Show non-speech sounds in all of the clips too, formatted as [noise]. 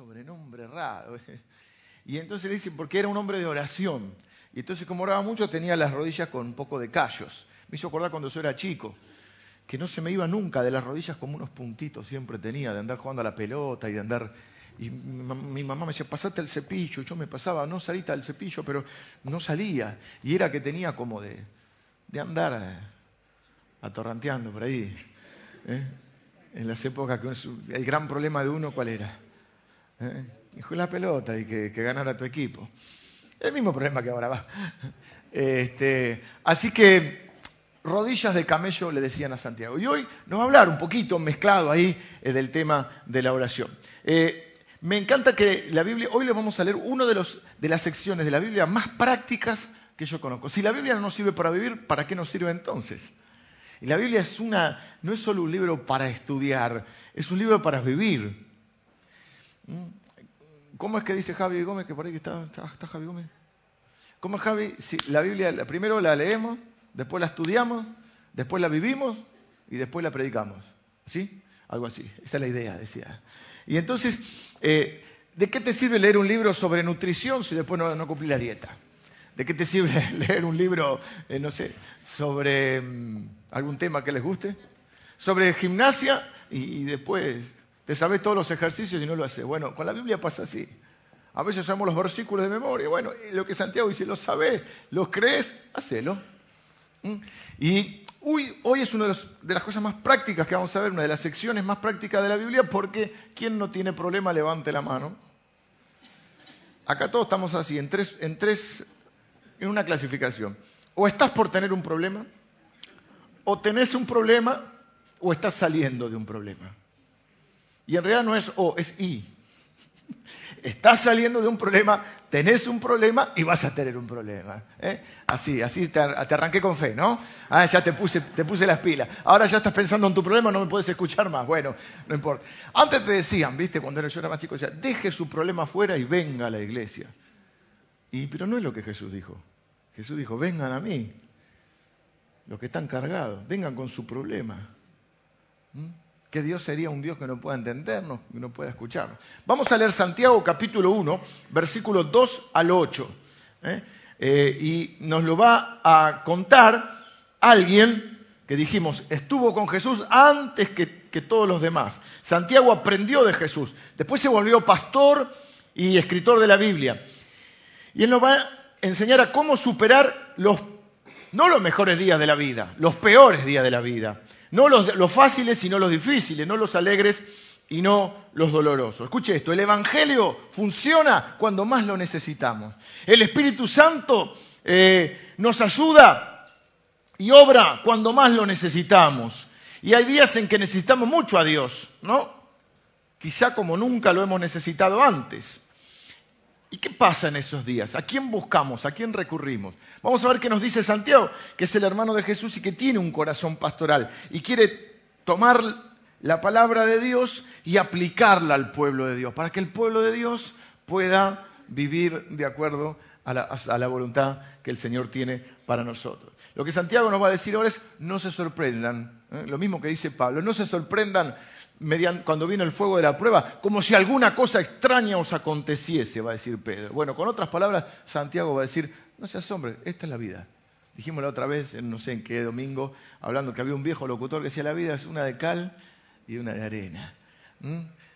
sobrenombre raro. Y entonces le dicen, porque era un hombre de oración. Y entonces como oraba mucho tenía las rodillas con un poco de callos. Me hizo acordar cuando yo era chico, que no se me iba nunca de las rodillas como unos puntitos siempre tenía, de andar jugando a la pelota y de andar... Y mi mamá me decía, pasate el cepillo. Yo me pasaba, no salita el cepillo, pero no salía. Y era que tenía como de, de andar eh, atorranteando por ahí. ¿eh? En las épocas, el gran problema de uno, ¿cuál era? ¿Eh? la pelota y que, ganara tu equipo. El mismo problema que ahora va. Este, así que rodillas de camello le decían a Santiago. Y hoy nos va a hablar un poquito mezclado ahí eh, del tema de la oración. Eh, me encanta que la Biblia, hoy le vamos a leer una de, de las secciones de la Biblia más prácticas que yo conozco. Si la Biblia no nos sirve para vivir, ¿para qué nos sirve entonces? Y la Biblia es una, no es solo un libro para estudiar, es un libro para vivir. ¿Mm? ¿Cómo es que dice Javi Gómez, que por ahí está, está, Javi Gómez? ¿Cómo es Javi? Si la Biblia primero la leemos, después la estudiamos, después la vivimos y después la predicamos. ¿Sí? Algo así. Esa es la idea, decía. Y entonces, eh, ¿de qué te sirve leer un libro sobre nutrición si después no, no la dieta? ¿De qué te sirve [laughs] leer un libro, eh, no sé, sobre mm, algún tema que les guste? Sobre gimnasia y después te sabes todos los ejercicios y no lo haces. Bueno, con la Biblia pasa así. A veces sabemos los versículos de memoria. Bueno, lo que Santiago dice, lo sabes, lo crees, hacelo. ¿Mm? Y hoy es una de, de, las cosas más prácticas que vamos a ver, una de las secciones más prácticas de la Biblia, porque ¿quién no tiene problema levante la mano? Acá todos estamos así, en tres, en tres, en una clasificación. O estás por tener un problema, o tenés un problema, o estás saliendo de un problema. Y en realidad no es O, es I. Estás saliendo de un problema, tenés un problema y vas a tener un problema. ¿eh? Así, así te, arranqué con fe, ¿no? Ah, ya te puse, te puse las pilas. Ahora ya estás pensando en tu problema, no me puedes escuchar más. Bueno, no importa. Antes te decían, ¿viste? Cuando yo era más chico, decía, deje su problema afuera y venga a la iglesia. Y, pero no es lo que Jesús dijo. Jesús dijo, vengan a mí, los que están cargados, vengan con su problema. ¿Mm? Que Dios sería un Dios que no pueda entendernos, que no pueda escucharnos. Vamos a leer Santiago capítulo 1, versículos 2 al 8. ¿eh? Eh, y nos lo va a contar alguien que dijimos, estuvo con Jesús antes que, que todos los demás. Santiago aprendió de Jesús. Después se volvió pastor y escritor de la Biblia. Y él nos va a enseñar a cómo superar los, no los mejores días de la vida, los peores días de la vida no los, fáciles, sino los difíciles, no los alegres y no los dolorosos. Escuche esto, el Evangelio funciona cuando más lo necesitamos. El Espíritu Santo eh, nos ayuda y obra cuando más lo necesitamos. Y hay días en que necesitamos mucho a Dios, ¿no? Quizá como nunca lo hemos necesitado antes. ¿Y qué pasa en esos días? ¿A quién buscamos? ¿A quién recurrimos? Vamos a ver qué nos dice Santiago, que es el hermano de Jesús y que tiene un corazón pastoral y quiere tomar la palabra de Dios y aplicarla al pueblo de Dios, para que el pueblo de Dios pueda vivir de acuerdo a la, voluntad que el Señor tiene para nosotros. Lo que Santiago nos va a decir ahora es, no se sorprendan, ¿eh? lo mismo que dice Pablo, no se sorprendan cuando viene el fuego de la prueba, como si alguna cosa extraña os aconteciese, va a decir Pedro. Bueno, con otras palabras, Santiago va a decir, no se asombre, esta es la vida. Dijimos la otra vez, no sé en qué domingo, hablando que había un viejo locutor que decía, la vida es una de cal y una de arena.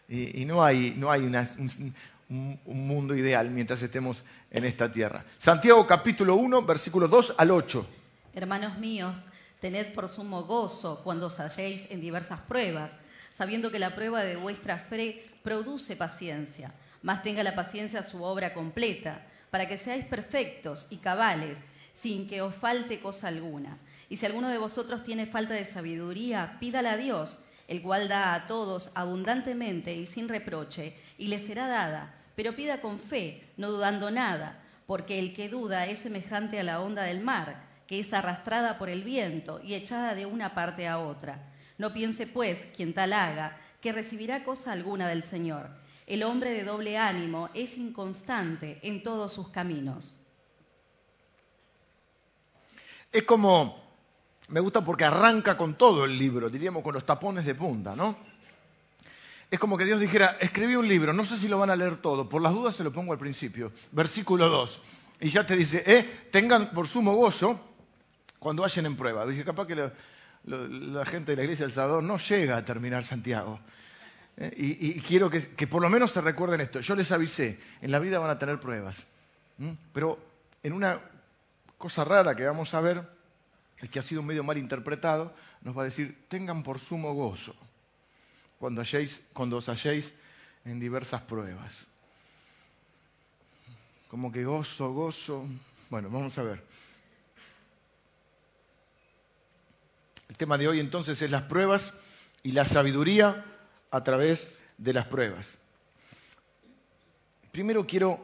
Y, no hay, no hay un, un, mundo ideal mientras estemos en esta tierra. Santiago capítulo 1, versículos 2 al 8. Hermanos míos, tened por sumo gozo cuando os halléis en diversas pruebas sabiendo que la prueba de vuestra fe produce paciencia. Mas tenga la paciencia su obra completa, para que seáis perfectos y cabales, sin que os falte cosa alguna. Y si alguno de vosotros tiene falta de sabiduría, pídala a Dios, el cual da a todos abundantemente y sin reproche, y le será dada. Pero pida con fe, no dudando nada, porque el que duda es semejante a la onda del mar, que es arrastrada por el viento y echada de una parte a otra. No piense, pues, quien tal haga, que recibirá cosa alguna del Señor. El hombre de doble ánimo es inconstante en todos sus caminos. Es como, me gusta porque arranca con todo el libro, diríamos con los tapones de punta, ¿no? es como que Dios dijera, escribí un libro, no sé si lo van a leer todo, por las dudas se lo pongo al principio, versículo 2. Y ya te dice, eh, tengan por sumo gozo cuando vayan en prueba. Dice, capaz que la gente de la iglesia del Salvador no llega a terminar Santiago. Eh, y, quiero que, por lo menos se recuerden esto. Yo les avisé, en la vida van a tener pruebas. Pero en una cosa rara que vamos a ver, que ha sido medio mal interpretado, nos va a decir, tengan por sumo gozo cuando, cuando os halléis en diversas pruebas. Como que gozo, gozo. Bueno, vamos a ver. El tema de hoy entonces es las pruebas y la sabiduría a través de las pruebas. Primero quiero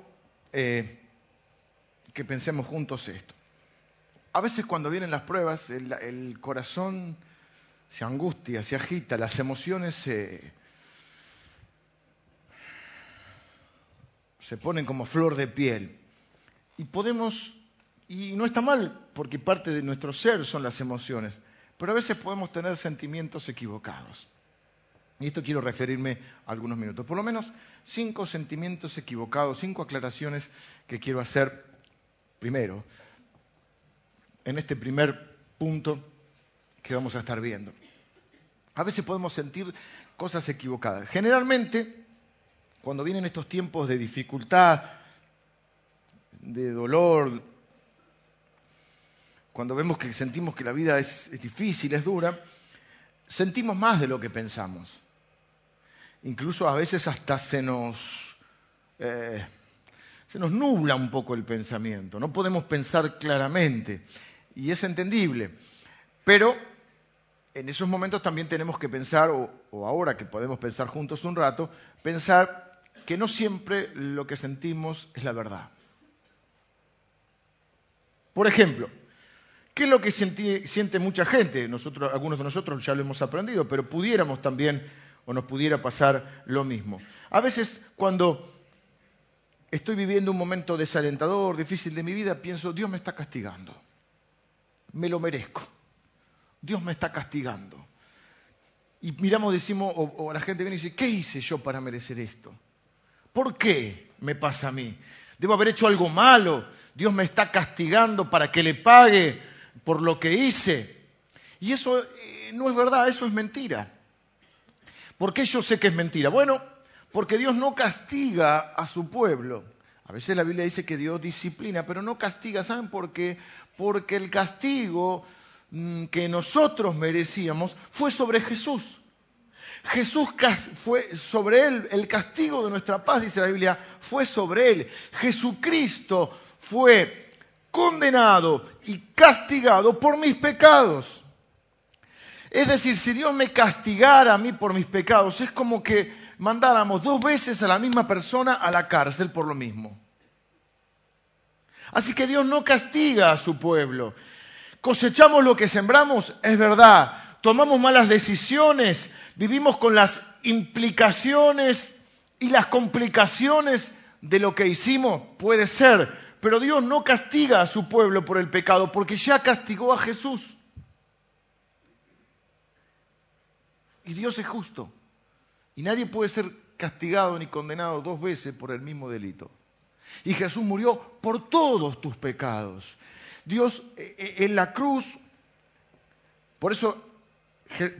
eh, que pensemos juntos esto. A veces cuando vienen las pruebas, el corazón se angustia, se agita, las emociones se, se ponen como flor de piel. Y podemos, y no está mal, porque parte de nuestro ser son las emociones, pero a veces podemos tener sentimientos equivocados. Y esto quiero referirme a algunos minutos. Por lo menos cinco sentimientos equivocados, cinco aclaraciones que quiero hacer primero, en este primer punto que vamos a estar viendo. A veces podemos sentir cosas equivocadas. Generalmente, cuando vienen estos tiempos de dificultad, de dolor, cuando vemos que sentimos que la vida es, difícil, es dura, sentimos más de lo que pensamos. Incluso a veces hasta se nos, eh, se nos nubla un poco el pensamiento, no podemos pensar claramente y es entendible. Pero en esos momentos también tenemos que pensar, o, ahora que podemos pensar juntos un rato, pensar que no siempre lo que sentimos es la verdad. Por ejemplo, ¿qué es lo que siente mucha gente? Nosotros, algunos de nosotros ya lo hemos aprendido, pero pudiéramos también, o nos pudiera pasar lo mismo. A veces cuando estoy viviendo un momento desalentador, difícil de mi vida, pienso, Dios me está castigando, me lo merezco. Dios me está castigando. Y miramos, decimos, o, la gente viene y dice, ¿qué hice yo para merecer esto? ¿Por qué me pasa a mí? Debo haber hecho algo malo. Dios me está castigando para que le pague por lo que hice. Y eso eh, no es verdad, eso es mentira. ¿Por qué yo sé que es mentira? Bueno, porque Dios no castiga a su pueblo. A veces la Biblia dice que Dios disciplina, pero no castiga. ¿Saben por qué? Porque el castigo Mm, que nosotros merecíamos fue sobre Jesús. Jesús fue sobre él, el castigo de nuestra paz, dice la Biblia, fue sobre él. Jesucristo fue condenado y castigado por mis pecados. Es decir, si Dios me castigara a mí por mis pecados, es como que mandáramos dos veces a la misma persona a la cárcel por lo mismo. Así que Dios no castiga a su pueblo. Cosechamos lo que sembramos, es verdad. Tomamos malas decisiones, vivimos con las implicaciones y las complicaciones de lo que hicimos, puede ser. Pero Dios no castiga a su pueblo por el pecado, porque ya castigó a Jesús. Y Dios es justo. Y nadie puede ser castigado ni condenado dos veces por el mismo delito. Y Jesús murió por todos tus pecados. Dios eh, eh, en la cruz, por eso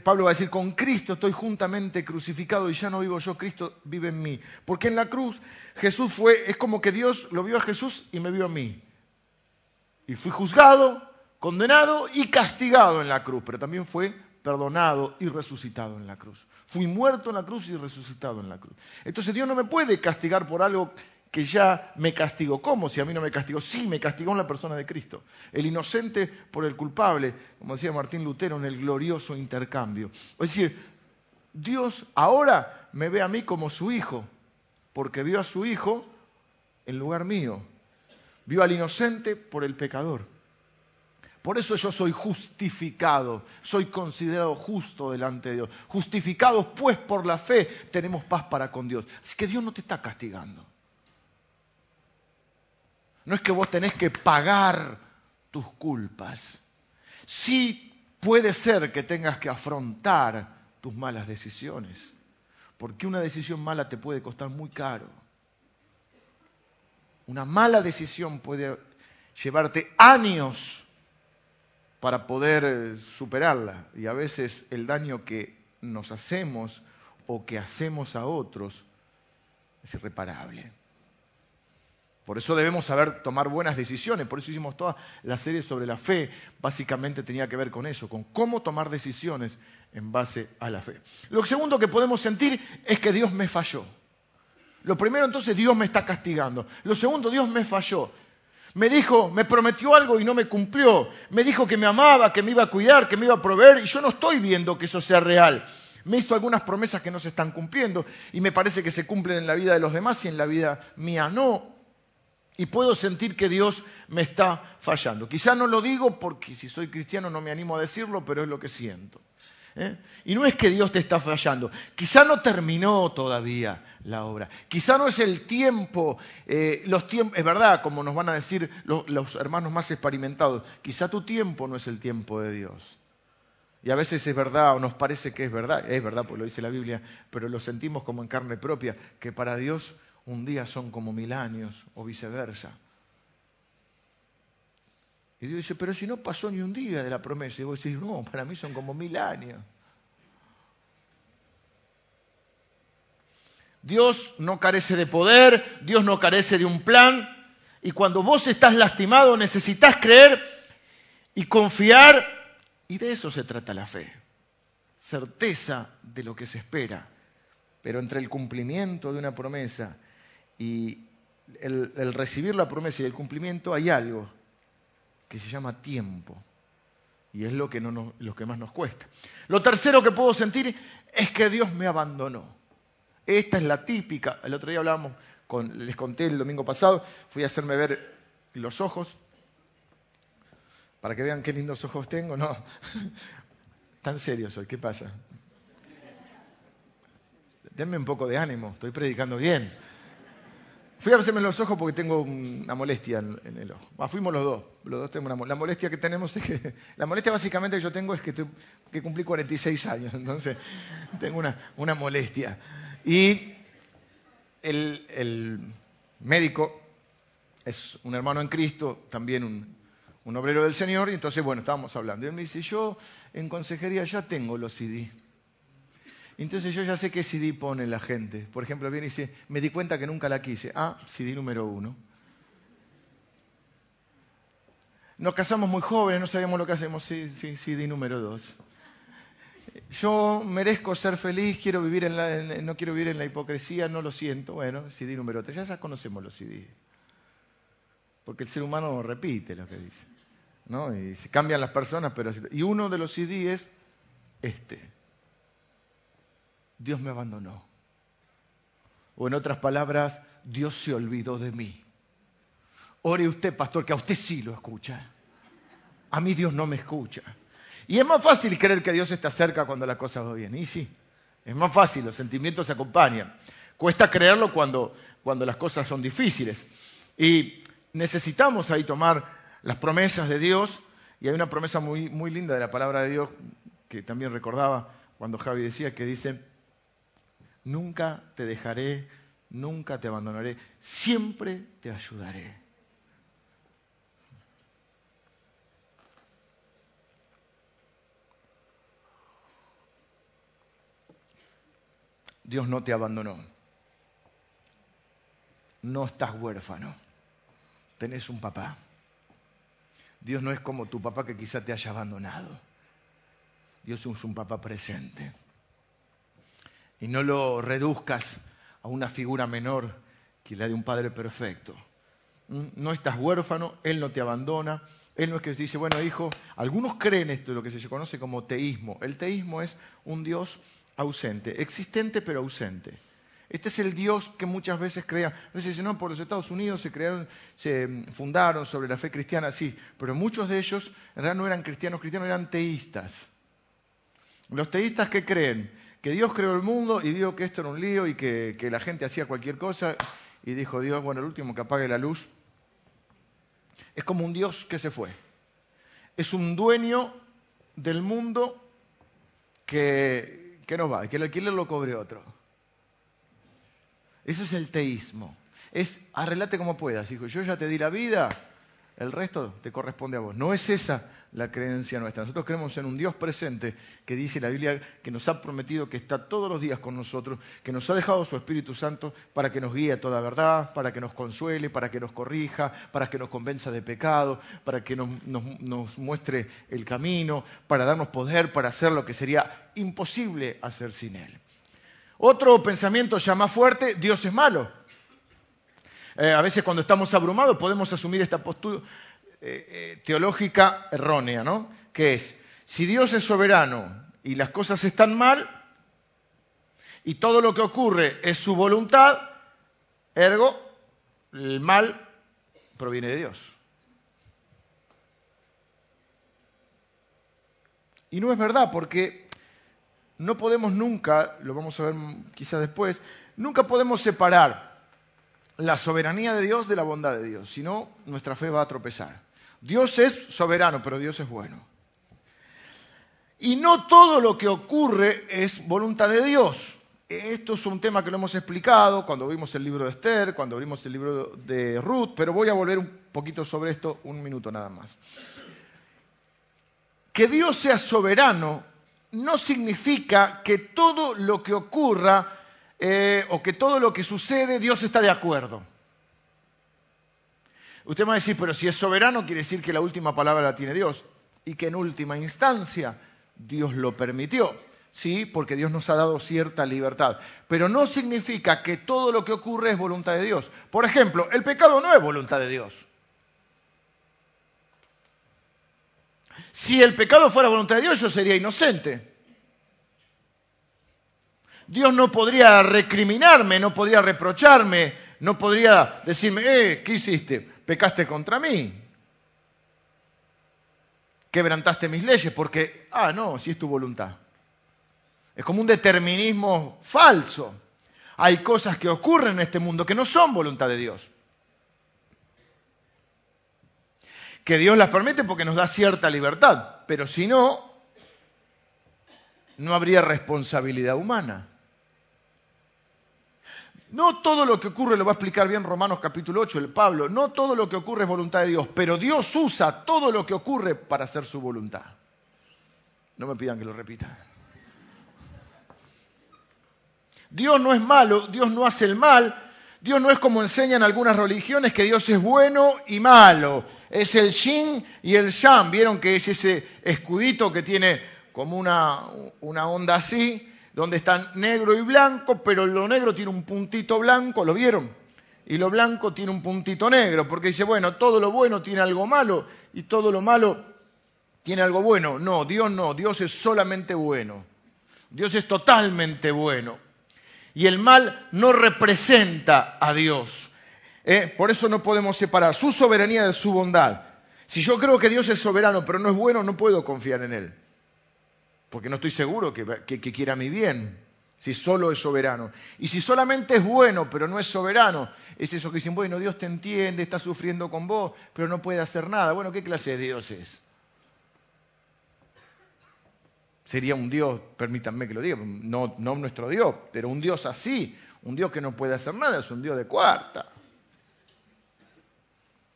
Pablo va a decir, con Cristo estoy juntamente crucificado y ya no vivo yo, Cristo vive en mí. Porque en la cruz Jesús fue, es como que Dios lo vio a Jesús y me vio a mí. Y fui juzgado, condenado y castigado en la cruz, pero también fue perdonado y resucitado en la cruz. Fui muerto en la cruz y resucitado en la cruz. Entonces Dios no me puede castigar por algo que ya me castigó. ¿Cómo si a mí no me castigó? Sí, me castigó en la persona de Cristo. El inocente por el culpable, como decía Martín Lutero en el glorioso intercambio. Es decir, Dios ahora me ve a mí como su hijo, porque vio a su hijo en lugar mío. Vio al inocente por el pecador. Por eso yo soy justificado, soy considerado justo delante de Dios. Justificados pues por la fe tenemos paz para con Dios. Así que Dios no te está castigando. No es que vos tenés que pagar tus culpas. Sí puede ser que tengas que afrontar tus malas decisiones. Porque una decisión mala te puede costar muy caro. Una mala decisión puede llevarte años para poder superarla. Y a veces el daño que nos hacemos o que hacemos a otros es irreparable. Por eso debemos saber tomar buenas decisiones. Por eso hicimos toda la serie sobre la fe. Básicamente tenía que ver con eso, con cómo tomar decisiones en base a la fe. Lo segundo que podemos sentir es que Dios me falló. Lo primero entonces, Dios me está castigando. Lo segundo, Dios me falló. Me dijo, me prometió algo y no me cumplió. Me dijo que me amaba, que me iba a cuidar, que me iba a proveer y yo no estoy viendo que eso sea real. Me hizo algunas promesas que no se están cumpliendo y me parece que se cumplen en la vida de los demás y en la vida mía no. Y puedo sentir que Dios me está fallando. Quizá no lo digo porque si soy cristiano no me animo a decirlo, pero es lo que siento. ¿eh? Y no es que Dios te está fallando, quizá no terminó todavía la obra, quizá no es el tiempo, eh, los es verdad, como nos van a decir los, los hermanos más experimentados, quizá tu tiempo no es el tiempo de Dios. Y a veces es verdad o nos parece que es verdad, es verdad porque lo dice la Biblia, pero lo sentimos como en carne propia, que para Dios un día son como mil años o viceversa. Y Dios dice, pero si no pasó ni un día de la promesa. Y vos decís, no, para mí son como mil años. Dios no carece de poder, Dios no carece de un plan. Y cuando vos estás lastimado necesitas creer y confiar. Y de eso se trata la fe. Certeza de lo que se espera. Pero entre el cumplimiento de una promesa y el, recibir la promesa y el cumplimiento hay algo que se llama tiempo. Y es lo que, que más nos cuesta. Lo tercero que puedo sentir es que Dios me abandonó. Esta es la típica. El otro día hablábamos, con, les conté el domingo pasado, fui a hacerme ver los ojos, para que vean qué lindos ojos tengo. No, [laughs] tan serio soy, ¿qué pasa? Denme un poco de ánimo, estoy predicando bien. Fui a hacerme los ojos porque tengo una molestia en, el ojo. Fuimos los dos, los dos tenemos una La molestia que tenemos es que, [laughs] la molestia básicamente que yo tengo es que, que cumplí 46 años, entonces tengo una, molestia. Y el, médico es un hermano en Cristo, también un, un obrero del Señor, y entonces, bueno, estábamos hablando. Y él me dice, yo en consejería ya tengo los CD. Entonces yo ya sé qué CD pone la gente. Por ejemplo, viene y dice, me di cuenta que nunca la quise. Ah, CD número uno. Nos casamos muy jóvenes, no sabíamos lo que hacemos. Sí, sí, CD número dos. Yo merezco ser feliz, quiero vivir en la, no quiero vivir en la hipocresía, no lo siento. Bueno, CD número tres. Ya, conocemos los CD. Porque el ser humano repite lo que dice. ¿no? Y se cambian las personas, pero... Y uno de los CD es este. Dios me abandonó. O en otras palabras, Dios se olvidó de mí. Ore usted, pastor, que a usted sí lo escucha. A mí Dios no me escucha. Y es más fácil creer que Dios está cerca cuando la cosa va bien. Y sí, es más fácil, los sentimientos se acompañan. Cuesta creerlo cuando, cuando las cosas son difíciles. Y necesitamos ahí tomar las promesas de Dios. Y hay una promesa muy, muy linda de la palabra de Dios que también recordaba cuando Javi decía que dice, nunca te dejaré, nunca te abandonaré, siempre te ayudaré. Dios no te abandonó. No estás huérfano. Tenés un papá. Dios no es como tu papá que quizá te haya abandonado. Dios es un papá presente y no lo reduzcas a una figura menor que la de un padre perfecto. ¿Mm? No estás huérfano, Él no te abandona. Él no es que dice, bueno, hijo, algunos creen esto, lo que se conoce como teísmo. El teísmo es un Dios ausente, existente pero ausente. Este es el Dios que muchas veces crea. A veces dicen, no, por los Estados Unidos se crearon, se fundaron sobre la fe cristiana, sí, pero muchos de ellos en realidad no eran cristianos, cristianos eran teístas. Los teístas que creen que Dios creó el mundo y vio que esto era un lío y que, la gente hacía cualquier cosa y dijo Dios, bueno, el último que apague la luz. Es como un Dios que se fue. Es un dueño del mundo que, que no va, que el alquiler lo cobre otro. Eso es el teísmo. Es arreglate como puedas, hijo. Yo ya te di la vida, el resto te corresponde a vos. No es esa la creencia nuestra. Nosotros creemos en un Dios presente que dice la Biblia que nos ha prometido que está todos los días con nosotros, que nos ha dejado su Espíritu Santo para que nos guíe a toda verdad, para que nos consuele, para que nos corrija, para que nos convenza de pecado, para que nos, nos muestre el camino, para darnos poder para hacer lo que sería imposible hacer sin Él. Otro pensamiento ya más fuerte, Dios es malo. Eh, a veces cuando estamos abrumados podemos asumir esta postura eh, eh, teológica errónea, ¿no? Que es, si Dios es soberano y las cosas están mal, y todo lo que ocurre es su voluntad, ergo, el mal proviene de Dios. Y no es verdad, porque no podemos nunca, lo vamos a ver quizás después, nunca podemos separar la soberanía de Dios de la bondad de Dios, si no, nuestra fe va a tropezar. Dios es soberano, pero Dios es bueno. Y no todo lo que ocurre es voluntad de Dios. Esto es un tema que lo hemos explicado cuando vimos el libro de Esther, cuando vimos el libro de Ruth, pero voy a volver un poquito sobre esto, un minuto nada más. Que Dios sea soberano no significa que todo lo que ocurra eh, o que todo lo que sucede Dios está de acuerdo. Usted me va a decir, pero si es soberano quiere decir que la última palabra la tiene Dios y que en última instancia Dios lo permitió. Sí, porque Dios nos ha dado cierta libertad. Pero no significa que todo lo que ocurre es voluntad de Dios. Por ejemplo, el pecado no es voluntad de Dios. Si el pecado fuera voluntad de Dios, yo sería inocente. Dios no podría recriminarme, no podría reprocharme, no podría decirme, eh, ¿qué hiciste? Pecaste contra mí. Quebrantaste mis leyes porque, ah, no, si es tu voluntad. Es como un determinismo falso. Hay cosas que ocurren en este mundo que no son voluntad de Dios. Que Dios las permite porque nos da cierta libertad, pero si no, no habría responsabilidad humana. No todo lo que ocurre, lo va a explicar bien Romanos capítulo 8, el Pablo, no todo lo que ocurre es voluntad de Dios, pero Dios usa todo lo que ocurre para hacer su voluntad. No me pidan que lo repita. Dios no es malo, Dios no hace el mal, Dios no es como enseñan algunas religiones que Dios es bueno y malo. Es el yin y el yang. Vieron que es ese escudito que tiene como una, una onda así donde están negro y blanco, pero lo negro tiene un puntito blanco, ¿lo vieron? Y lo blanco tiene un puntito negro, porque dice, bueno, todo lo bueno tiene algo malo y todo lo malo tiene algo bueno. No, Dios no, Dios es solamente bueno. Dios es totalmente bueno. Y el mal no representa a Dios. ¿eh? Por eso no podemos separar su soberanía de su bondad. Si yo creo que Dios es soberano, pero no es bueno, no puedo confiar en Él porque no estoy seguro que, quiera mi bien, si solo es soberano. Y si solamente es bueno, pero no es soberano, es eso que dicen, bueno, Dios te entiende, está sufriendo con vos, pero no puede hacer nada. Bueno, ¿qué clase de Dios es? Sería un Dios, permítanme que lo diga, no, no nuestro Dios, pero un Dios así, un Dios que no puede hacer nada, es un Dios de cuarta.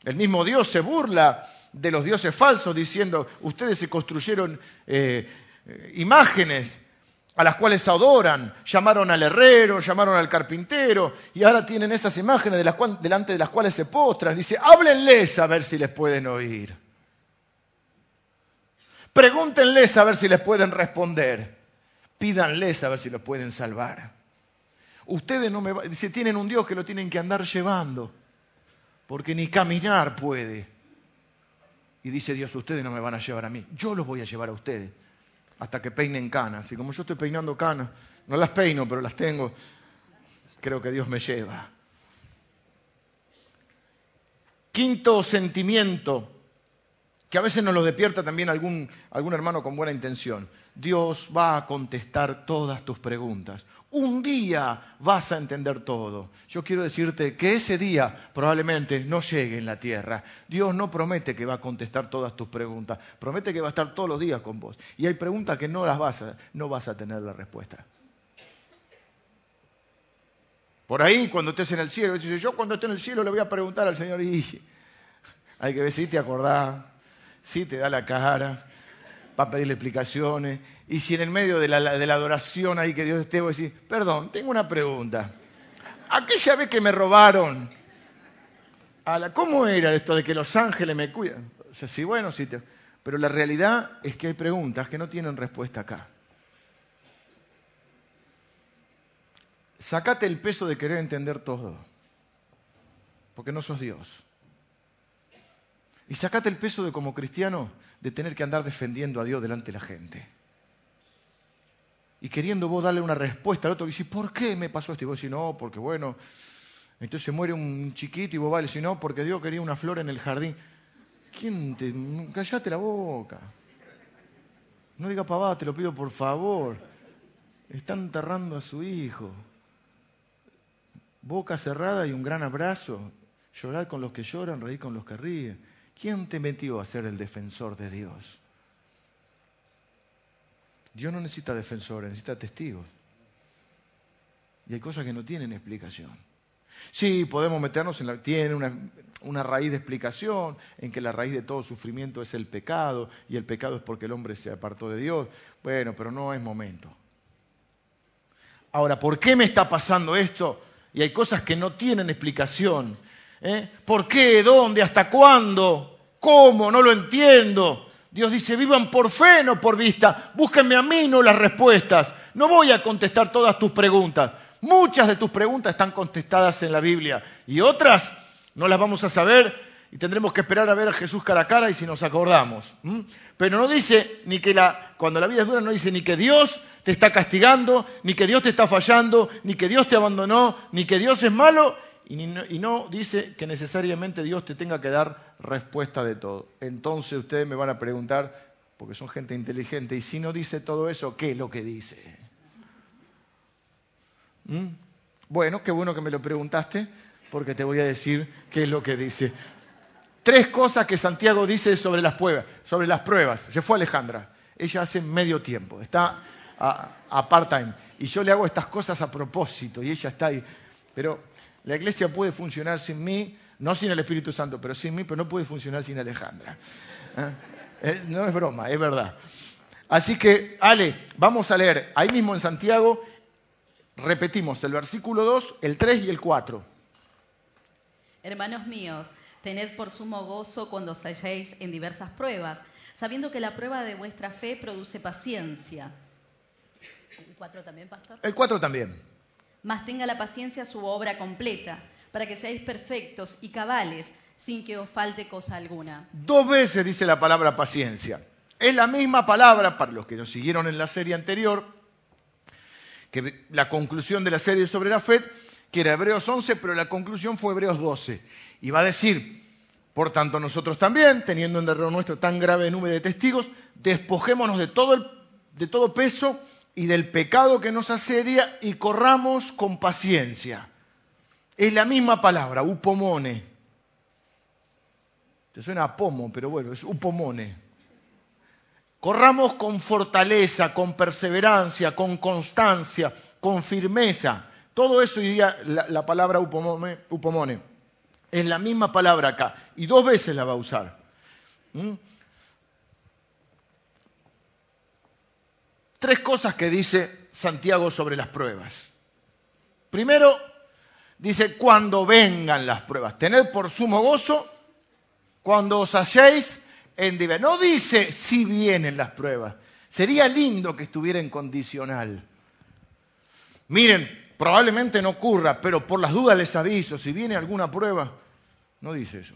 El mismo Dios se burla de los dioses falsos diciendo, ustedes se construyeron eh, eh, imágenes a las cuales adoran. Llamaron al herrero, llamaron al carpintero y ahora tienen esas imágenes delante de las cuales se postran. Dice, háblenles a ver si les pueden oír. Pregúntenles a ver si les pueden responder. Pídanles a ver si los pueden salvar. Ustedes no me dice, tienen un Dios que lo tienen que andar llevando, porque ni caminar puede. Y dice Dios, ustedes no me van a llevar a mí, yo los voy a llevar a ustedes hasta que peinen canas. Y como yo estoy peinando canas, no las peino, pero las tengo, creo que Dios me lleva. Quinto sentimiento, que a veces nos lo despierta también algún, hermano con buena intención. Dios va a contestar todas tus preguntas. Un día vas a entender todo. Yo quiero decirte que ese día probablemente no llegue en la tierra. Dios no promete que va a contestar todas tus preguntas, promete que va a estar todos los días con vos. Y hay preguntas que no las vas a, no vas a tener la respuesta. Por ahí, cuando estés en el cielo, yo cuando esté en el cielo le voy a preguntar al Señor y [laughs] hay que ver si te acordás, si te da la cara para pedirle explicaciones. Y si en el medio de la, la adoración ahí que Dios esté, vos decís, perdón, tengo una pregunta. Aquella vez que me robaron, ¿cómo era esto de que los ángeles me cuidan? O sea, sí, bueno, sí. Pero la realidad es que hay preguntas que no tienen respuesta acá. Sacate el peso de querer entender todo, porque no sos Dios. Y sacate el peso de como cristiano de tener que andar defendiendo a Dios delante de la gente. Y queriendo vos darle una respuesta al otro que dice, ¿por qué me pasó esto? Y vos decís, no, porque bueno, entonces muere un chiquito y vos vale, si no, porque Dios quería una flor en el jardín. ¿Quién te.? Callate la boca. No diga pavada, te lo pido por favor. Están enterrando a su hijo. Boca cerrada y un gran abrazo. Llorar con los que lloran, reír con los que ríen. ¿Quién te metió a ser el defensor de Dios? Dios no necesita defensores, necesita testigos. Y hay cosas que no tienen explicación. Sí, podemos meternos en la... Tiene una, una, raíz de explicación, en que la raíz de todo sufrimiento es el pecado, y el pecado es porque el hombre se apartó de Dios. Bueno, pero no es momento. Ahora, ¿por qué me está pasando esto? Y hay cosas que no tienen explicación. ¿Eh? ¿Por qué? ¿Dónde? ¿Hasta cuándo? ¿Cómo? No lo entiendo. Dios dice, vivan por fe, no por vista. Búsquenme a mí, no las respuestas. No voy a contestar todas tus preguntas. Muchas de tus preguntas están contestadas en la Biblia y otras no las vamos a saber y tendremos que esperar a ver a Jesús cara a cara y si nos acordamos. Pero no dice ni que la, cuando la vida es dura, no dice ni que Dios te está castigando, ni que Dios te está fallando, ni que Dios te abandonó, ni que Dios es malo, y, no dice que necesariamente Dios te tenga que dar respuesta de todo. Entonces ustedes me van a preguntar, porque son gente inteligente, y si no dice todo eso, ¿qué es lo que dice? ¿Mm? Bueno, qué bueno que me lo preguntaste, porque te voy a decir qué es lo que dice. Tres cosas que Santiago dice sobre las pruebas. Sobre las pruebas. Se fue Alejandra. Ella hace medio tiempo, está a, part-time. Y yo le hago estas cosas a propósito y ella está ahí. Pero la iglesia puede funcionar sin mí, no sin el Espíritu Santo, pero sin mí, pero no puede funcionar sin Alejandra. ¿Eh? Eh, no es broma, es verdad. Así que, Ale, vamos a leer ahí mismo en Santiago Repetimos el versículo 2, el 3 y el 4. Hermanos míos, tened por sumo gozo cuando os halléis en diversas pruebas, sabiendo que la prueba de vuestra fe produce paciencia. ¿El 4 también, pastor? El 4 también. Mas tenga la paciencia su obra completa, para que seáis perfectos y cabales, sin que os falte cosa alguna. Dos veces dice la palabra paciencia. Es la misma palabra, para los que nos siguieron en la serie anterior, que la conclusión de la serie sobre la fe, que era Hebreos 11, pero la conclusión fue Hebreos 12. Y va a decir, por tanto nosotros también, teniendo en derredor nuestro tan grave nube de testigos, despojémonos de todo, de todo peso y del pecado que nos asedia y corramos con paciencia. Es la misma palabra, upomone. Te suena pomo, pero bueno, es upomone. Corramos con fortaleza, con perseverancia, con constancia, con firmeza. Todo eso día la, palabra upomone, Es la misma palabra acá. Y dos veces la va a usar. ¿Mm? Tres cosas que dice Santiago sobre las pruebas. Primero, dice, cuando vengan las pruebas. Tened por sumo gozo cuando os halléis no dice si vienen las pruebas. Sería lindo que estuviera en condicional. Miren, probablemente no ocurra, pero por las dudas les aviso, si viene alguna prueba, no dice eso.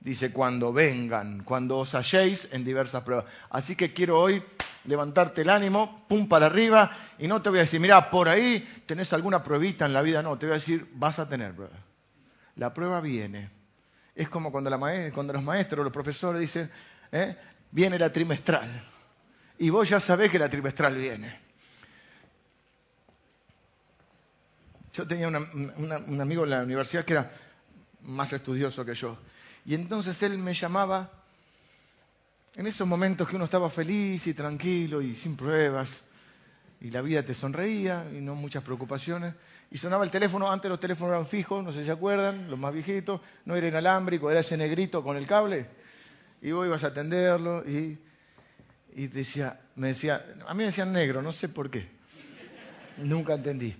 Dice cuando vengan, cuando os halléis en diversas pruebas. Así que quiero hoy levantarte el ánimo, pum para arriba, y no te voy a decir, mira, por ahí tenés alguna pruebita en la vida, no, te voy a decir, vas a tener prueba. La prueba viene. Es como cuando, los maestros, los profesores dicen, ¿eh? viene la trimestral. Y vos ya sabés que la trimestral viene. Yo tenía un amigo en la universidad que era más estudioso que yo. Y entonces él me llamaba en esos momentos que uno estaba feliz y tranquilo y sin pruebas, y la vida te sonreía y no muchas preocupaciones. y sonaba el teléfono, antes los teléfonos eran fijos, no sé si se acuerdan, los más viejitos, no era inalámbrico, era ese negrito con el cable, y vos ibas a atenderlo y, decía, me decía, a mí me decían negro, no sé por qué, nunca entendí.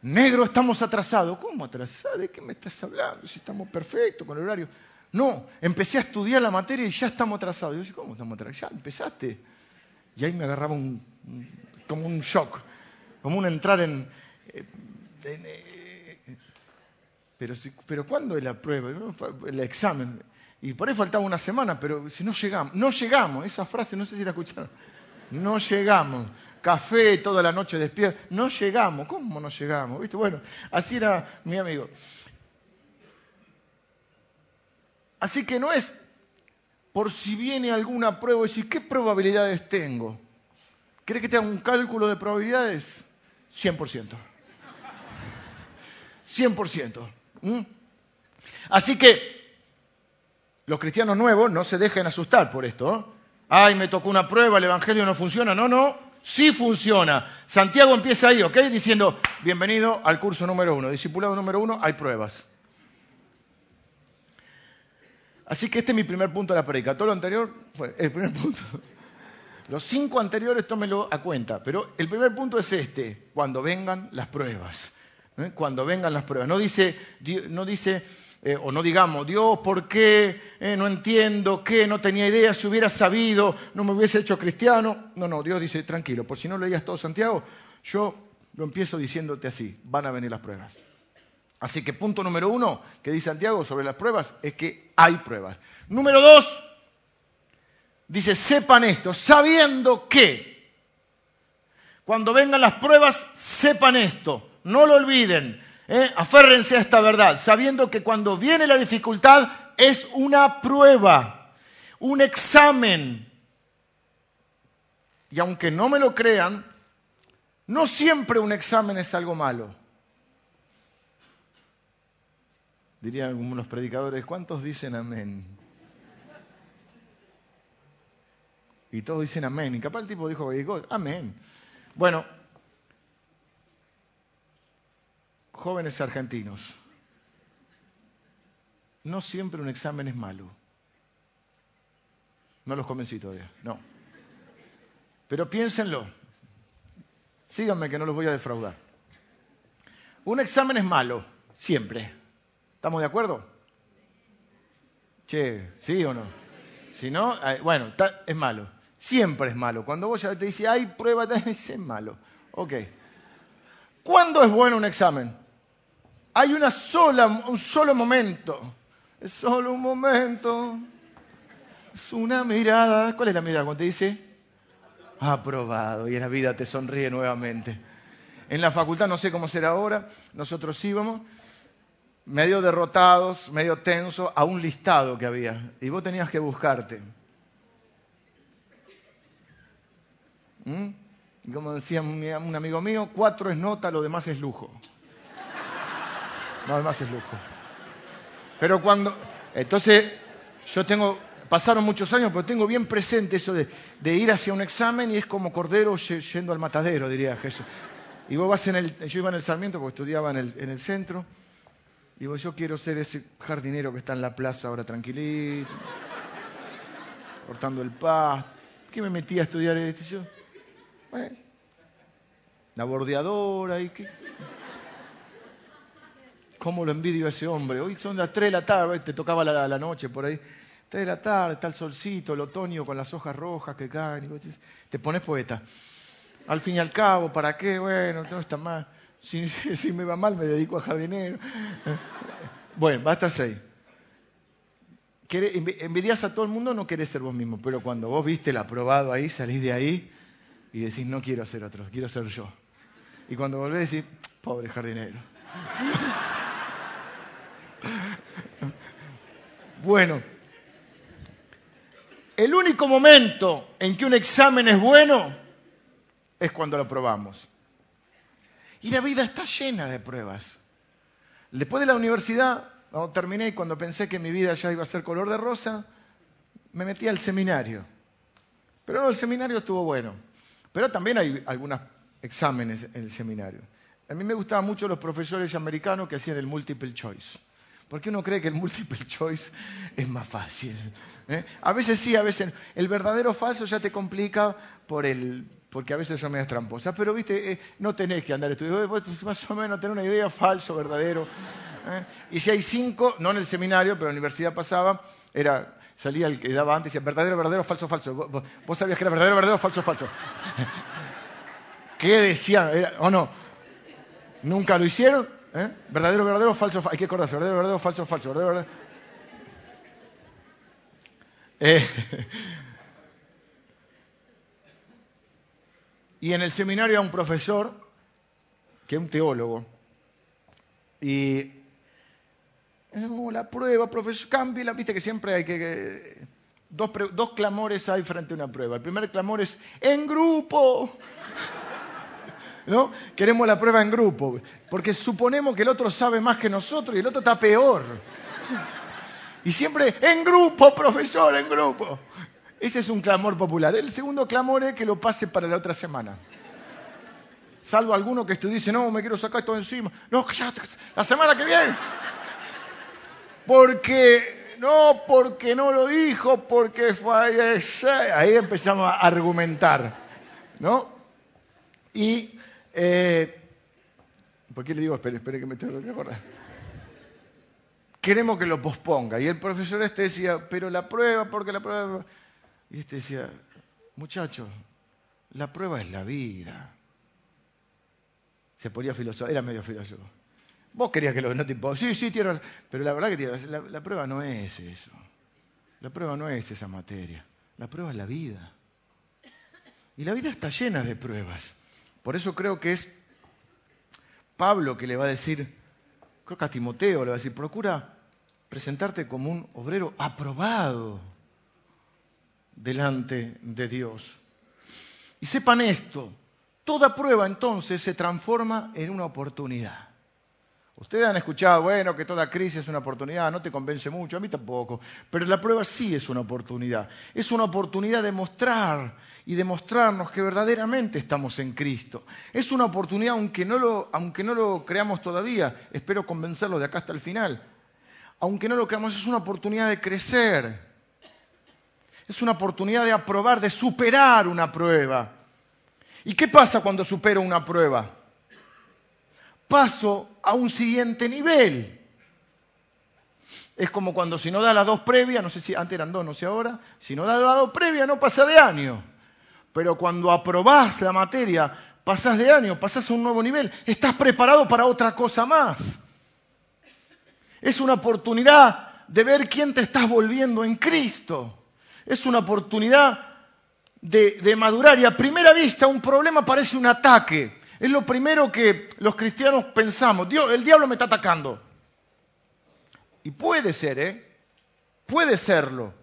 Negro, estamos atrasados. ¿Cómo atrasados? ¿De qué me estás hablando? Si estamos perfectos con el horario. No, empecé a estudiar la materia y ya estamos atrasados. Yo decía, ¿cómo estamos atrasados? Ya empezaste. Y ahí me agarraba un, como un shock, como un entrar en... Eh, eh, pero, pero ¿cuándo es la prueba? El examen. Y por ahí faltaba una semana, pero si no llegamos, no llegamos, esa frase no sé si la escucharon. No llegamos café toda la noche despierto. No llegamos, ¿cómo no llegamos? ¿Viste? Bueno, así era mi amigo. Así que no es por si viene alguna prueba y decir, ¿qué probabilidades tengo? ¿Cree que te haga un cálculo de probabilidades? 100%. 100%. ¿Mm? Así que los cristianos nuevos no se dejen asustar por esto. Ay, me tocó una prueba, el Evangelio no funciona. No, no, sí funciona. Santiago empieza ahí, ¿ok? Diciendo, bienvenido al curso número uno, discipulado número uno, hay pruebas. Así que este es mi primer punto de la predica. Todo lo anterior fue el primer punto. [laughs] Los cinco anteriores tómelo a cuenta, pero el primer punto es este, cuando vengan las pruebas. ¿eh? Cuando vengan las pruebas. No dice, no dice eh, o no digamos, Dios, ¿por qué? Eh, no entiendo, ¿qué? No tenía idea, si hubiera sabido, no me hubiese hecho cristiano. No, no, Dios dice, tranquilo, por si no leías todo Santiago, yo lo empiezo diciéndote así, van a venir las pruebas. Así que punto número uno que dice Santiago sobre las pruebas es que hay pruebas. Número dos, dice, sepan esto, sabiendo que cuando vengan las pruebas, sepan esto, no lo olviden, ¿eh? aférrense a esta verdad, sabiendo que cuando viene la dificultad es una prueba, un examen. Y aunque no me lo crean, no siempre un examen es algo malo. Dirían algunos predicadores, ¿cuántos dicen amén? Y todos dicen amén. Y capaz el tipo dijo, amén. Bueno, jóvenes argentinos, no siempre un examen es malo. No los convencí todavía, no. Pero piénsenlo. Síganme que no los voy a defraudar. Un examen es malo, siempre. ¿Estamos de acuerdo? Che, ¿sí o no? Si no, bueno, es malo. Siempre es malo. Cuando vos ya te dice, hay prueba, [laughs] es malo. Ok. ¿Cuándo es bueno un examen? Hay una sola, un solo momento. Es solo un momento. Es una mirada. ¿Cuál es la mirada cuando te dice? Aprobado. Y en la vida te sonríe nuevamente. En la facultad, no sé cómo será ahora, nosotros íbamos medio derrotados, medio tensos, a un listado que había. Y vos tenías que buscarte. ¿Mm? Y como decía un amigo mío, cuatro es nota, lo demás es lujo. No, además es lujo. Pero cuando. Entonces, yo tengo. Pasaron muchos años, pero tengo bien presente eso de, ir hacia un examen y es como cordero yendo al matadero, diría Jesús. Y vos vas en el. Yo iba en el Sarmiento porque estudiaba en el centro. Vos, yo quiero ser ese jardinero que está en la plaza ahora tranquilito, cortando el pasto. ¿Qué me metí a estudiar esto? Yo, la bordeadora y qué. ¿Cómo lo envidio a ese hombre? Hoy son las 3 de la tarde, te tocaba la, la noche por ahí. 3 de la tarde, está el solcito, el otoño con las hojas rojas que caen. te pones poeta. Al fin y al cabo, ¿para qué? Bueno, no está mal. [laughs] Si, me va mal, me dedico a jardinero. Bueno, basta seis. ¿Envidias a todo el mundo? No querés ser vos mismo, pero cuando vos viste el aprobado ahí, salís de ahí y decís, no quiero ser otro, quiero ser yo. Y cuando volvés decís, pobre jardinero. [laughs] Bueno, el único momento en que un examen es bueno es cuando lo probamos. Y la vida está llena de pruebas. Después de la universidad, cuando terminé y cuando pensé que mi vida ya iba a ser color de rosa, me metí al seminario. Pero no, el seminario estuvo bueno. Pero también hay algunos exámenes en el seminario. A mí me gustaban mucho los profesores americanos que hacían el multiple choice. Porque uno cree que el multiple [laughs] choice es más fácil. ¿eh? A veces sí, a veces el verdadero falso ya te complica por el, porque a veces son medias tramposas. Pero, viste, eh, no tenés que andar estudiando. Más o menos tener una idea falso, verdadero. ¿eh? Y si hay cinco, no en el seminario, pero en la universidad pasaba, era, salía el que daba antes y decía, verdadero, verdadero, falso, falso. Vos, sabías que era verdadero, verdadero, falso, falso. [laughs] ¿Qué decían? ¿O no? ¿Nunca lo hicieron? ¿Eh? ¿Verdadero, verdadero, falso, falso? Hay que acordarse, verdadero, verdadero, falso, falso, verdadero, verdadero. Eh, y en el seminario hay un profesor, que es un teólogo, y la prueba, profesor, la viste que siempre hay que... dos, dos clamores hay frente a una prueba. El primer clamor es, en grupo. ¿No? Queremos la prueba en grupo, porque suponemos que el otro sabe más que nosotros y el otro está peor. Y siempre, en grupo, profesor, en grupo. Ese es un clamor popular. El segundo clamor es que lo pase para la otra semana. Salvo alguno que dice, no, me quiero sacar todo encima. No, la semana que viene. Porque, no, porque no lo dijo, porque fallece. Ahí empezamos a argumentar, ¿no? Y, eh, ¿por qué le digo, espere, espere que me tengo que acordar? Queremos que lo posponga. Y el profesor este decía, pero la prueba, porque la prueba... Y este decía, muchachos, la prueba es la vida. Se ponía filósofo, era medio filósofo. Vos querías que lo no te Sí, sí, tierra. Pero la verdad que tierra, la, prueba no es eso. La prueba no es esa materia. La prueba es la vida. Y la vida está llena de pruebas. Por eso creo que es Pablo que le va a decir, creo que a Timoteo le va a decir, procura presentarte como un obrero aprobado delante de Dios. Y sepan esto, toda prueba entonces se transforma en una oportunidad. Ustedes han escuchado, bueno, que toda crisis es una oportunidad, no te convence mucho, a mí tampoco, pero la prueba sí es una oportunidad. Es una oportunidad de mostrar y demostrarnos que verdaderamente estamos en Cristo. Es una oportunidad, aunque no lo, aunque no lo creamos todavía, espero convencerlo de acá hasta el final, aunque no lo creamos, es una oportunidad de crecer. Es una oportunidad de aprobar, de superar una prueba. ¿Y qué pasa cuando supero una prueba? Paso a un siguiente nivel. Es como cuando si no da las dos previas, no sé si antes eran dos, no sé ahora, si no da las dos previas no pasa de año. Pero cuando aprobás la materia, pasás de año, pasás a un nuevo nivel, estás preparado para otra cosa más. Es una oportunidad de ver quién te estás volviendo en Cristo. Es una oportunidad de, de madurar y a primera vista un problema parece un ataque. Es lo primero que los cristianos pensamos. Dios, el diablo me está atacando. Y puede ser, ¿eh? Puede serlo.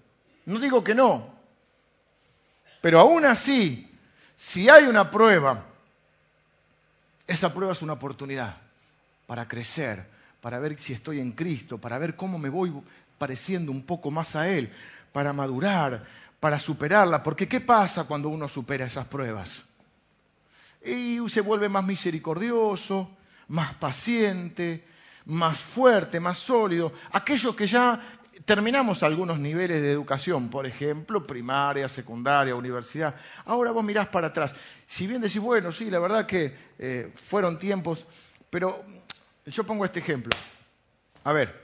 No digo que no. Pero aún así, si hay una prueba, esa prueba es una oportunidad para crecer, para ver si estoy en Cristo, para ver cómo me voy pareciendo un poco más a Él, para madurar, para superarla. Porque ¿qué pasa cuando uno supera esas pruebas? Y se vuelve más misericordioso, más paciente, más fuerte, más sólido. Aquellos que ya terminamos algunos niveles de educación, por ejemplo, primaria, secundaria, universidad. Ahora vos mirás para atrás. Si bien decís, bueno, sí, la verdad que eh, fueron tiempos, pero yo pongo este ejemplo. A ver,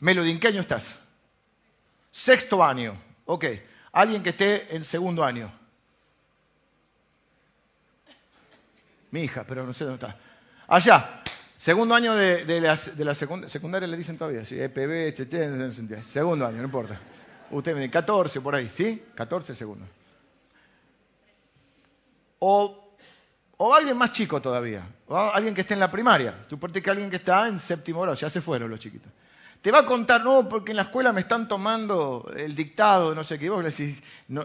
Melody, ¿en qué año estás? Sexto año, ok. Alguien que esté en segundo año. Mi hija, pero no sé dónde está. Allá, segundo año de, la, secundaria le dicen todavía, sí, EPB, HT, segundo año, no importa. Usted dice 14 por ahí, ¿sí? 14 segundos. O, alguien más chico todavía, o alguien que esté en la primaria. Suponte que alguien que está en séptimo grado, ya se fueron los chiquitos. Te va a contar, no, porque en la escuela me están tomando el dictado, no sé qué, vos le decís,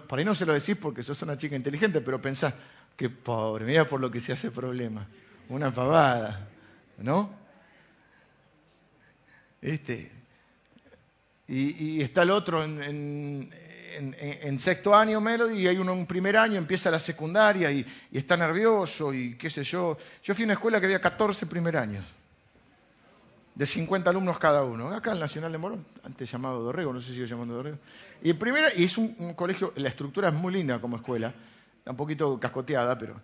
por ahí no se lo decís porque sos una chica inteligente, pero pensás, Qué pobre, mira por lo que se hace problema. Una pavada, ¿no? Este, y, está el otro en, en, sexto año Melody y hay uno en primer año, empieza la secundaria y, está nervioso y qué sé yo. Yo fui a una escuela que había 14 primer años, de 50 alumnos cada uno. Acá el Nacional de Morón, antes llamado Dorrego, no sé si sigue llamando Dorrego. Y, el primera, y es un, colegio, la estructura es muy linda como escuela, un poquito cascoteada, pero...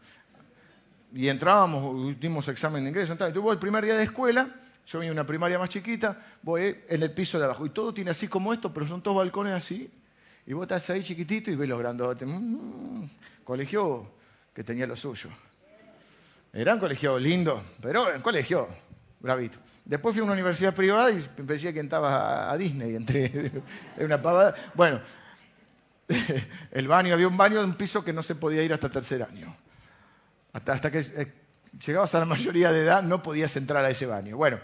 Y entrábamos, dimos examen de ingreso, y tuvo el primer día de escuela yo venía una primaria más chiquita, voy en el piso de abajo. Y todo tiene así como esto, pero son todos balcones así. Y vos estás ahí chiquitito y ves los grandotes. Mm, colegio que tenía lo suyo. Era un colegio lindo, pero un colegio bravito. Después fui a una universidad privada y pensé que entraba a Disney, entré [laughs] en una pavada. Bueno, [laughs] el baño, había un baño de un piso que no se podía ir hasta tercer año. Hasta, que eh, llegabas a la mayoría de edad no podías entrar a ese baño. Bueno,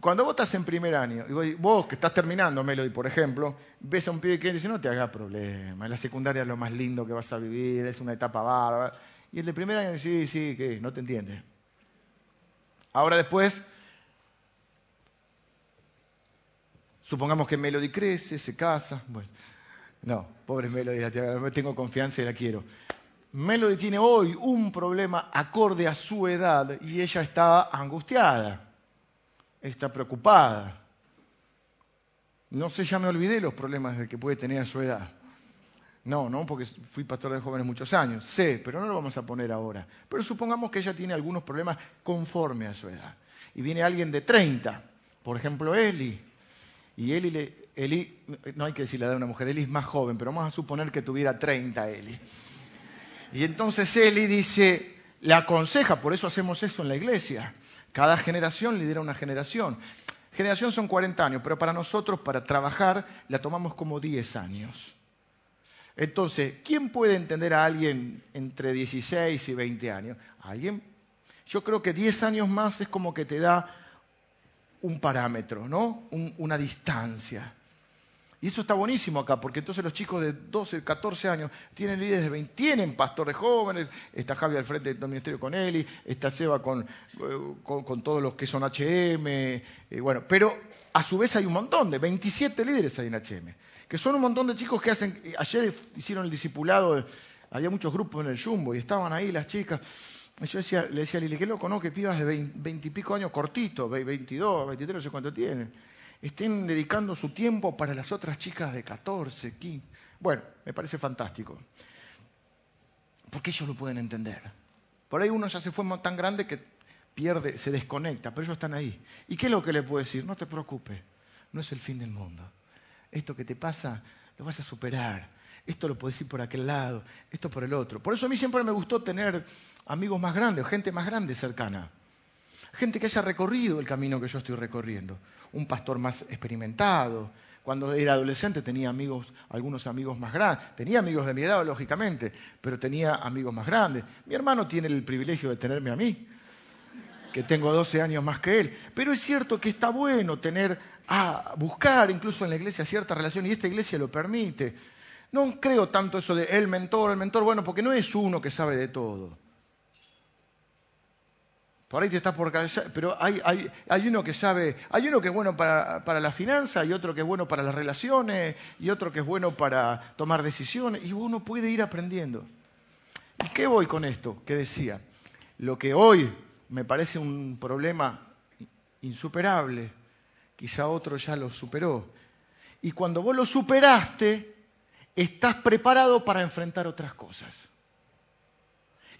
cuando vos estás en primer año, y vos, que estás terminando Melody, por ejemplo, ves a un pibe que dice, no te hagas problema, la secundaria es lo más lindo que vas a vivir, es una etapa bárbara. Y el de primer año dice, sí, sí, que no te entiende. Ahora después, supongamos que Melody crece, se casa, bueno, no, pobre Melody, la tengo confianza y la quiero. Melody tiene hoy un problema acorde a su edad y ella está angustiada está preocupada. No sé, ya me olvidé los problemas que puede tener a su edad. No, no, porque fui pastor de jóvenes muchos años. Sé, pero no lo vamos a poner ahora. Pero supongamos que ella tiene algunos problemas conforme a su edad. Y viene alguien de 30, por ejemplo, Eli. Y Eli, Eli no hay que decirle a una mujer, Eli es más joven, pero vamos a suponer que tuviera 30 Eli. Y entonces Eli dice, le aconseja, por eso hacemos eso en la iglesia. Cada generación lidera una generación. Generación son 40 años, pero para nosotros, para trabajar, la tomamos como 10 años. Entonces, ¿quién puede entender a alguien entre 16 y 20 años? ¿Alguien? Yo creo que 10 años más es como que te da un parámetro, ¿no? una distancia. Y eso está buenísimo acá, porque entonces los chicos de 12, 14 años tienen líderes de 20, tienen pastores jóvenes, está Javi al frente del ministerio con Eli, está Seba con, eh, con, todos los que son HM, eh, bueno, pero a su vez hay un montón de 27 líderes ahí en HM, que son un montón de chicos que hacen, ayer hicieron el discipulado, había muchos grupos en el Jumbo y estaban ahí las chicas. Yo decía, le decía a Lili, qué loco, ¿no? Que pibas de 20, y pico años cortitos, 22, 23, no sé cuánto tienen estén dedicando su tiempo para las otras chicas de 14, 15. Bueno, me parece fantástico. Porque ellos lo pueden entender. Por ahí uno ya se fue tan grande que pierde, se desconecta, pero ellos están ahí. ¿Y qué es lo que le puedo decir? No te preocupes, no es el fin del mundo. Esto que te pasa lo vas a superar. Esto lo puedes ir por aquel lado, esto por el otro. Por eso a mí siempre me gustó tener amigos más grandes, gente más grande cercana. Gente que haya recorrido el camino que yo estoy recorriendo. Un pastor más experimentado. Cuando era adolescente tenía amigos, algunos amigos más grandes. Tenía amigos de mi edad, lógicamente, pero tenía amigos más grandes. Mi hermano tiene el privilegio de tenerme a mí, que tengo 12 años más que él. Pero es cierto que está bueno tener, a buscar incluso en la iglesia cierta relación, y esta iglesia lo permite. No creo tanto eso de el mentor, el mentor, bueno, porque no es uno que sabe de todo. Por ahí te estás por pero hay, uno que sabe, hay uno que es bueno para, la finanza, y otro que es bueno para las relaciones, y otro que es bueno para tomar decisiones, y uno puede ir aprendiendo. ¿Y qué voy con esto? Que decía, lo que hoy me parece un problema insuperable, quizá otro ya lo superó. Y cuando vos lo superaste, estás preparado para enfrentar otras cosas.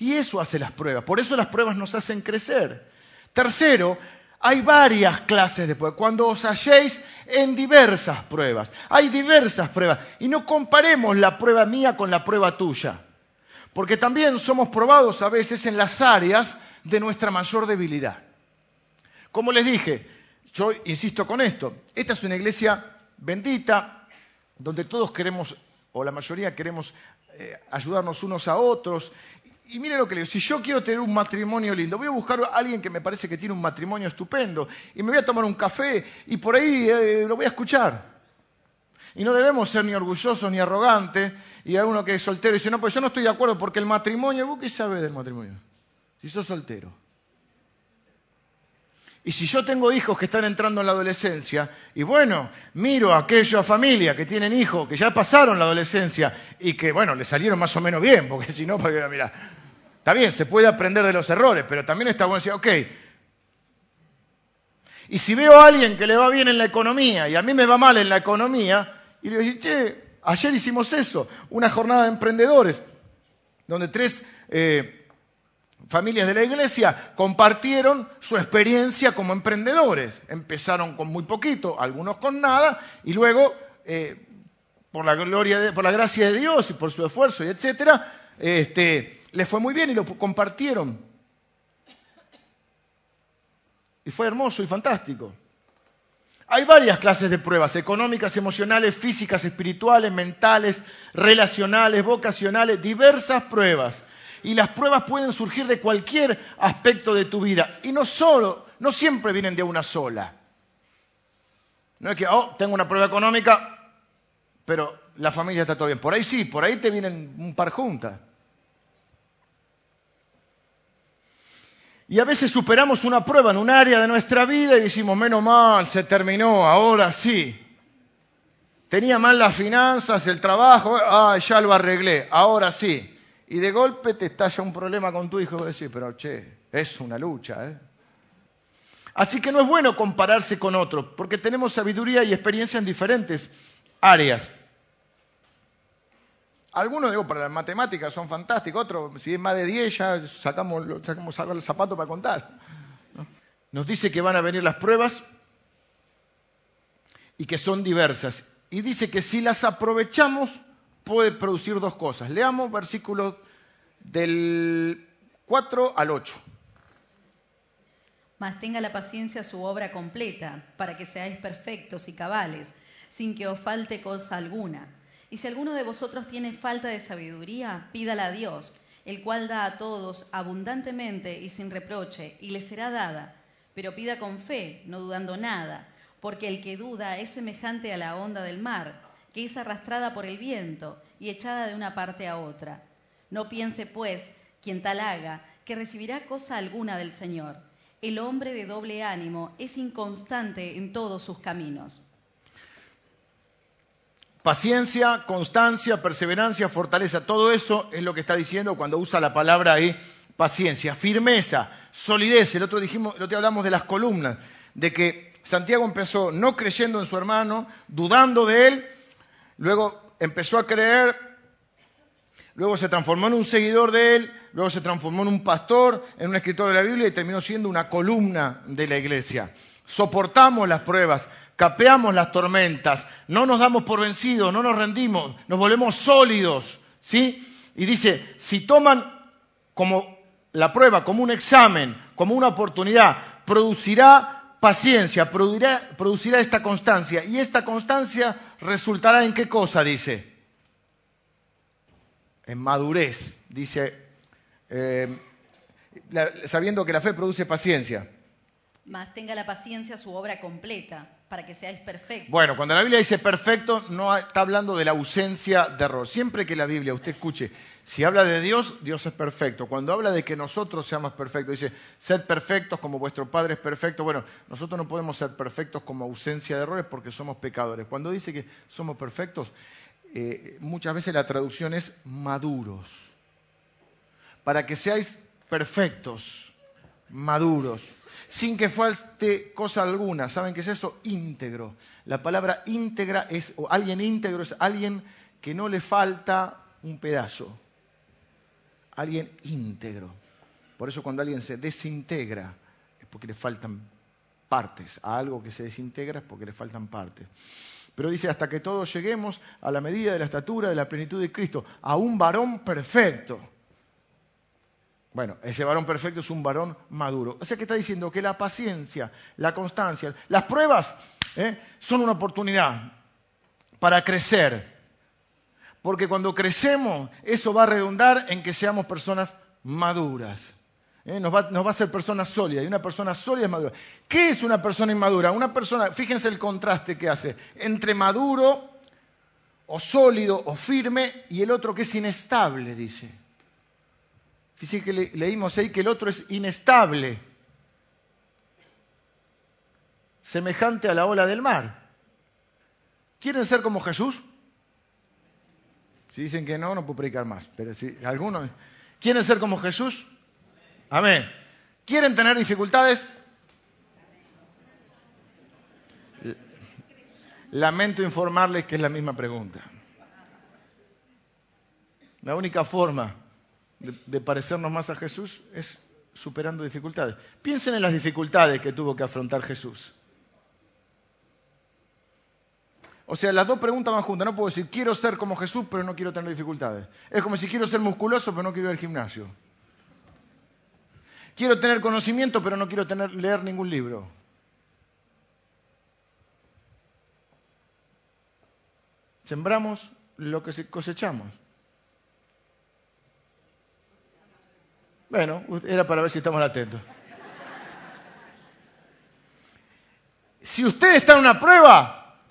Y eso hace las pruebas. Por eso las pruebas nos hacen crecer. Tercero, hay varias clases de pruebas. Cuando os halléis en diversas pruebas. Hay diversas pruebas. Y no comparemos la prueba mía con la prueba tuya. Porque también somos probados a veces en las áreas de nuestra mayor debilidad. Como les dije, yo insisto con esto. Esta es una iglesia bendita, donde todos queremos, o la mayoría queremos eh, ayudarnos unos a otros y mire lo que le digo, si yo quiero tener un matrimonio lindo, voy a buscar a alguien que me parece que tiene un matrimonio estupendo y me voy a tomar un café y por ahí eh, lo voy a escuchar. Y no debemos ser ni orgullosos ni arrogantes y hay uno que es soltero y dice, no, pues yo no estoy de acuerdo porque el matrimonio, ¿vos qué sabes del matrimonio? Si sos soltero. Y si yo tengo hijos que están entrando en la adolescencia, y bueno, miro a aquella familia que tienen hijos que ya pasaron la adolescencia y que, bueno, le salieron más o menos bien, porque [laughs] si no, mira, está bien, se puede aprender de los errores, pero también está bueno decir, ok. Y si veo a alguien que le va bien en la economía y a mí me va mal en la economía, y le digo, che, ayer hicimos eso, una jornada de emprendedores, donde tres... Eh, familias de la iglesia compartieron su experiencia como emprendedores. Empezaron con muy poquito, algunos con nada, y luego, eh, por, la gloria por la gracia de Dios y por su esfuerzo y etcétera, este, les fue muy bien y lo compartieron. Y fue hermoso y fantástico. Hay varias clases de pruebas, económicas, emocionales, físicas, espirituales, mentales, relacionales, vocacionales, diversas pruebas y las pruebas pueden surgir de cualquier aspecto de tu vida. Y no solo, no siempre vienen de una sola. No es que, oh, tengo una prueba económica, pero la familia está todo bien. Por ahí sí, por ahí te vienen un par juntas. Y a veces superamos una prueba en un área de nuestra vida y decimos, menos mal, se terminó, ahora sí. Tenía mal las finanzas, el trabajo, ah, ya lo arreglé, ahora sí y de golpe te estalla un problema con tu hijo y decís, pero che, es una lucha. ¿eh? Así que no es bueno compararse con otros, porque tenemos sabiduría y experiencia en diferentes áreas. Algunos, digo, para las matemáticas son fantásticos, otros, si es más de 10, ya sacamos, sacamos el zapato para contar. Nos dice que van a venir las pruebas y que son diversas. Y dice que si las aprovechamos, puede producir dos cosas. Leamos versículos del 4 al 8. Mas tenga la paciencia su obra completa, para que seáis perfectos y cabales, sin que os falte cosa alguna. Y si alguno de vosotros tiene falta de sabiduría, pídala a Dios, el cual da a todos abundantemente y sin reproche, y le será dada. Pero pida con fe, no dudando nada, porque el que duda es semejante a la onda del mar que es arrastrada por el viento y echada de una parte a otra. No piense, pues, quien tal haga, que recibirá cosa alguna del Señor. El hombre de doble ánimo es inconstante en todos sus caminos. Paciencia, constancia, perseverancia, fortaleza, todo eso es lo que está diciendo cuando usa la palabra ahí paciencia, firmeza, solidez. El otro dijimos, el otro hablamos de las columnas, de que Santiago empezó no creyendo en su hermano, dudando de él, luego empezó a creer, luego se transformó en un seguidor de él, luego se transformó en un pastor, en un escritor de la Biblia y terminó siendo una columna de la iglesia. Soportamos las pruebas, capeamos las tormentas, no nos damos por vencidos, no nos rendimos, nos volvemos sólidos, ¿sí? Y dice, si toman como la prueba, como un examen, como una oportunidad, producirá paciencia, producirá, esta constancia. Y esta constancia resultará en qué cosa, dice. En madurez, dice, eh, sabiendo que la fe produce paciencia. Más tenga la paciencia su obra completa, para que seáis perfectos. Bueno, cuando la Biblia dice perfecto, no está hablando de la ausencia de error. Siempre que la Biblia, usted escuche, si habla de Dios, Dios es perfecto. Cuando habla de que nosotros seamos perfectos, dice, sed perfectos como vuestro Padre es perfecto. Bueno, nosotros no podemos ser perfectos como ausencia de errores porque somos pecadores. Cuando dice que somos perfectos, eh, muchas veces la traducción es maduros. Para que seáis perfectos, maduros, sin que falte cosa alguna. ¿Saben qué es eso? Íntegro. La palabra íntegra es, o alguien íntegro es alguien que no le falta un pedazo alguien íntegro. Por eso cuando alguien se desintegra es porque le faltan partes. A algo que se desintegra es porque le faltan partes. Pero dice, hasta que todos lleguemos a la medida de la estatura de la plenitud de Cristo, a un varón perfecto. Bueno, ese varón perfecto es un varón maduro. O sea que está diciendo que la paciencia, la constancia, las pruebas ¿eh? son una oportunidad para crecer, porque cuando crecemos, eso va a redundar en que seamos personas maduras. ¿eh? Nos, va, a hacer personas sólidas. Y una persona sólida es madura. ¿Qué es una persona inmadura? Una persona, fíjense el contraste que hace entre maduro o sólido o firme y el otro que es inestable, dice. Fíjense que leímos ahí que el otro es inestable. semejante a la ola del mar. ¿Quieren ser como Jesús? Si dicen que no, no puedo predicar más. Pero si algunos quieren ser como Jesús, amén. ¿Quieren tener dificultades? Lamento informarles que es la misma pregunta. La única forma de, parecernos más a Jesús es superando dificultades. Piensen en las dificultades que tuvo que afrontar Jesús. O sea, las dos preguntas van juntas. No puedo decir, quiero ser como Jesús, pero no quiero tener dificultades. Es como si quiero ser musculoso, pero no quiero ir al gimnasio. Quiero tener conocimiento, pero no quiero tener, leer ningún libro. Sembramos lo que cosechamos. Bueno, era para ver si estamos atentos. Si usted está en una prueba,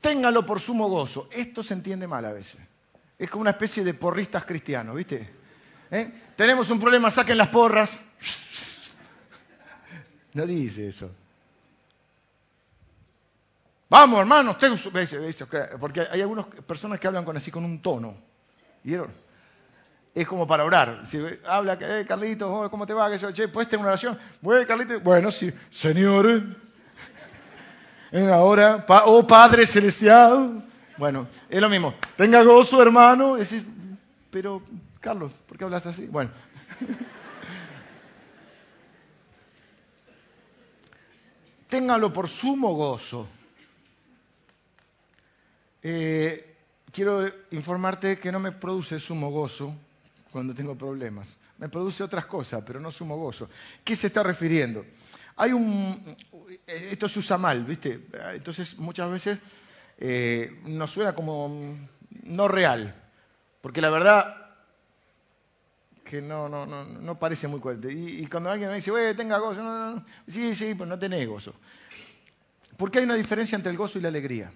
téngalo por sumo gozo. Esto se entiende mal a veces. Es como una especie de porristas cristianos, ¿viste? ¿Eh? Tenemos un problema, saquen las porras. No dice eso. Vamos, hermano, porque hay algunas personas que hablan con así con un tono. ¿Vieron? Es como para orar. Habla, eh, Carlitos, ¿cómo te va? Que yo, che, ¿puedes tener una oración? Bueno, Carlitos, bueno, sí, Señor. Ahora, oh Padre Celestial. Bueno, es lo mismo. Tenga gozo, hermano. Pero, Carlos, ¿por qué hablas así? Bueno. [laughs] Téngalo por sumo gozo eh, quiero informarte que no me produce sumo gozo cuando tengo problemas. Me produce otras cosas, pero no sumo gozo. ¿Qué se está refiriendo? Hay un. Esto se usa mal, ¿viste? Entonces, muchas veces eh, nos suena como no real. Porque la verdad que no, no, no, no parece muy coherente. Y, cuando alguien me dice, oye, tenga gozo, no, no, sí, sí, pues no tenés gozo. Porque hay una diferencia entre el gozo y la alegría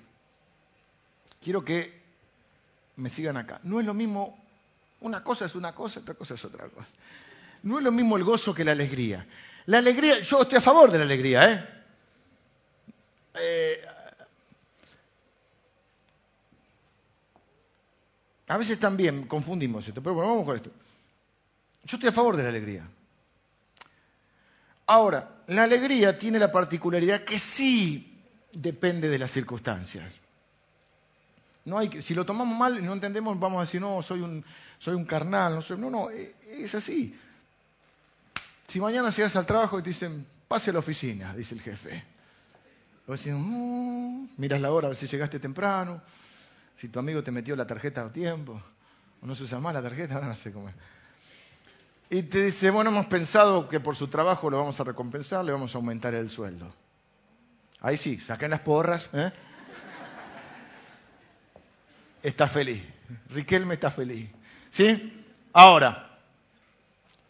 quiero que me sigan acá. No es lo mismo, una cosa es una cosa, otra cosa es otra cosa. No es lo mismo el gozo que la alegría. La alegría, yo estoy a favor de la alegría, ¿eh? eh a veces también confundimos esto, pero bueno, vamos con esto. Yo estoy a favor de la alegría. Ahora, la alegría tiene la particularidad que sí depende de las circunstancias si lo tomamos mal no entendemos, vamos a decir, no, soy un, soy un carnal. No, no, no, e, es así. Si mañana llegas al trabajo y te dicen, pase a la oficina, dice el jefe. Vos decís, mm", miras la hora a ver si llegaste temprano, si tu amigo te metió la tarjeta a tiempo, o no se usa más la tarjeta, [laughs] no sé cómo es. Y te dice, bueno, hemos pensado que por su trabajo lo vamos a recompensar, le vamos a aumentar el sueldo. Ahí sí, saquen las porras, ¿eh? Está feliz. Riquelme está feliz. ¿Sí? Ahora,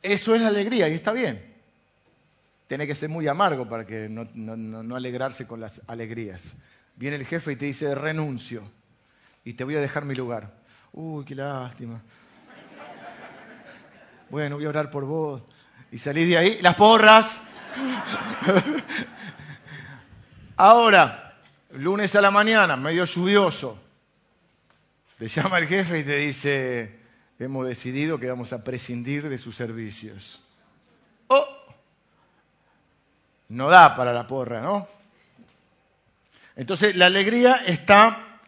eso es la alegría y está bien. Tiene que ser muy amargo para que no, no, alegrarse con las alegrías. Viene el jefe y te dice, renuncio y te voy a dejar mi lugar. Uy, qué lástima. Bueno, voy a orar por vos. Y salís de ahí, las porras. [laughs] Ahora, lunes a la mañana, medio lluvioso. Te llama el jefe y te dice, hemos decidido que vamos a prescindir de sus servicios. Oh, no da para la porra, ¿no? Entonces la alegría está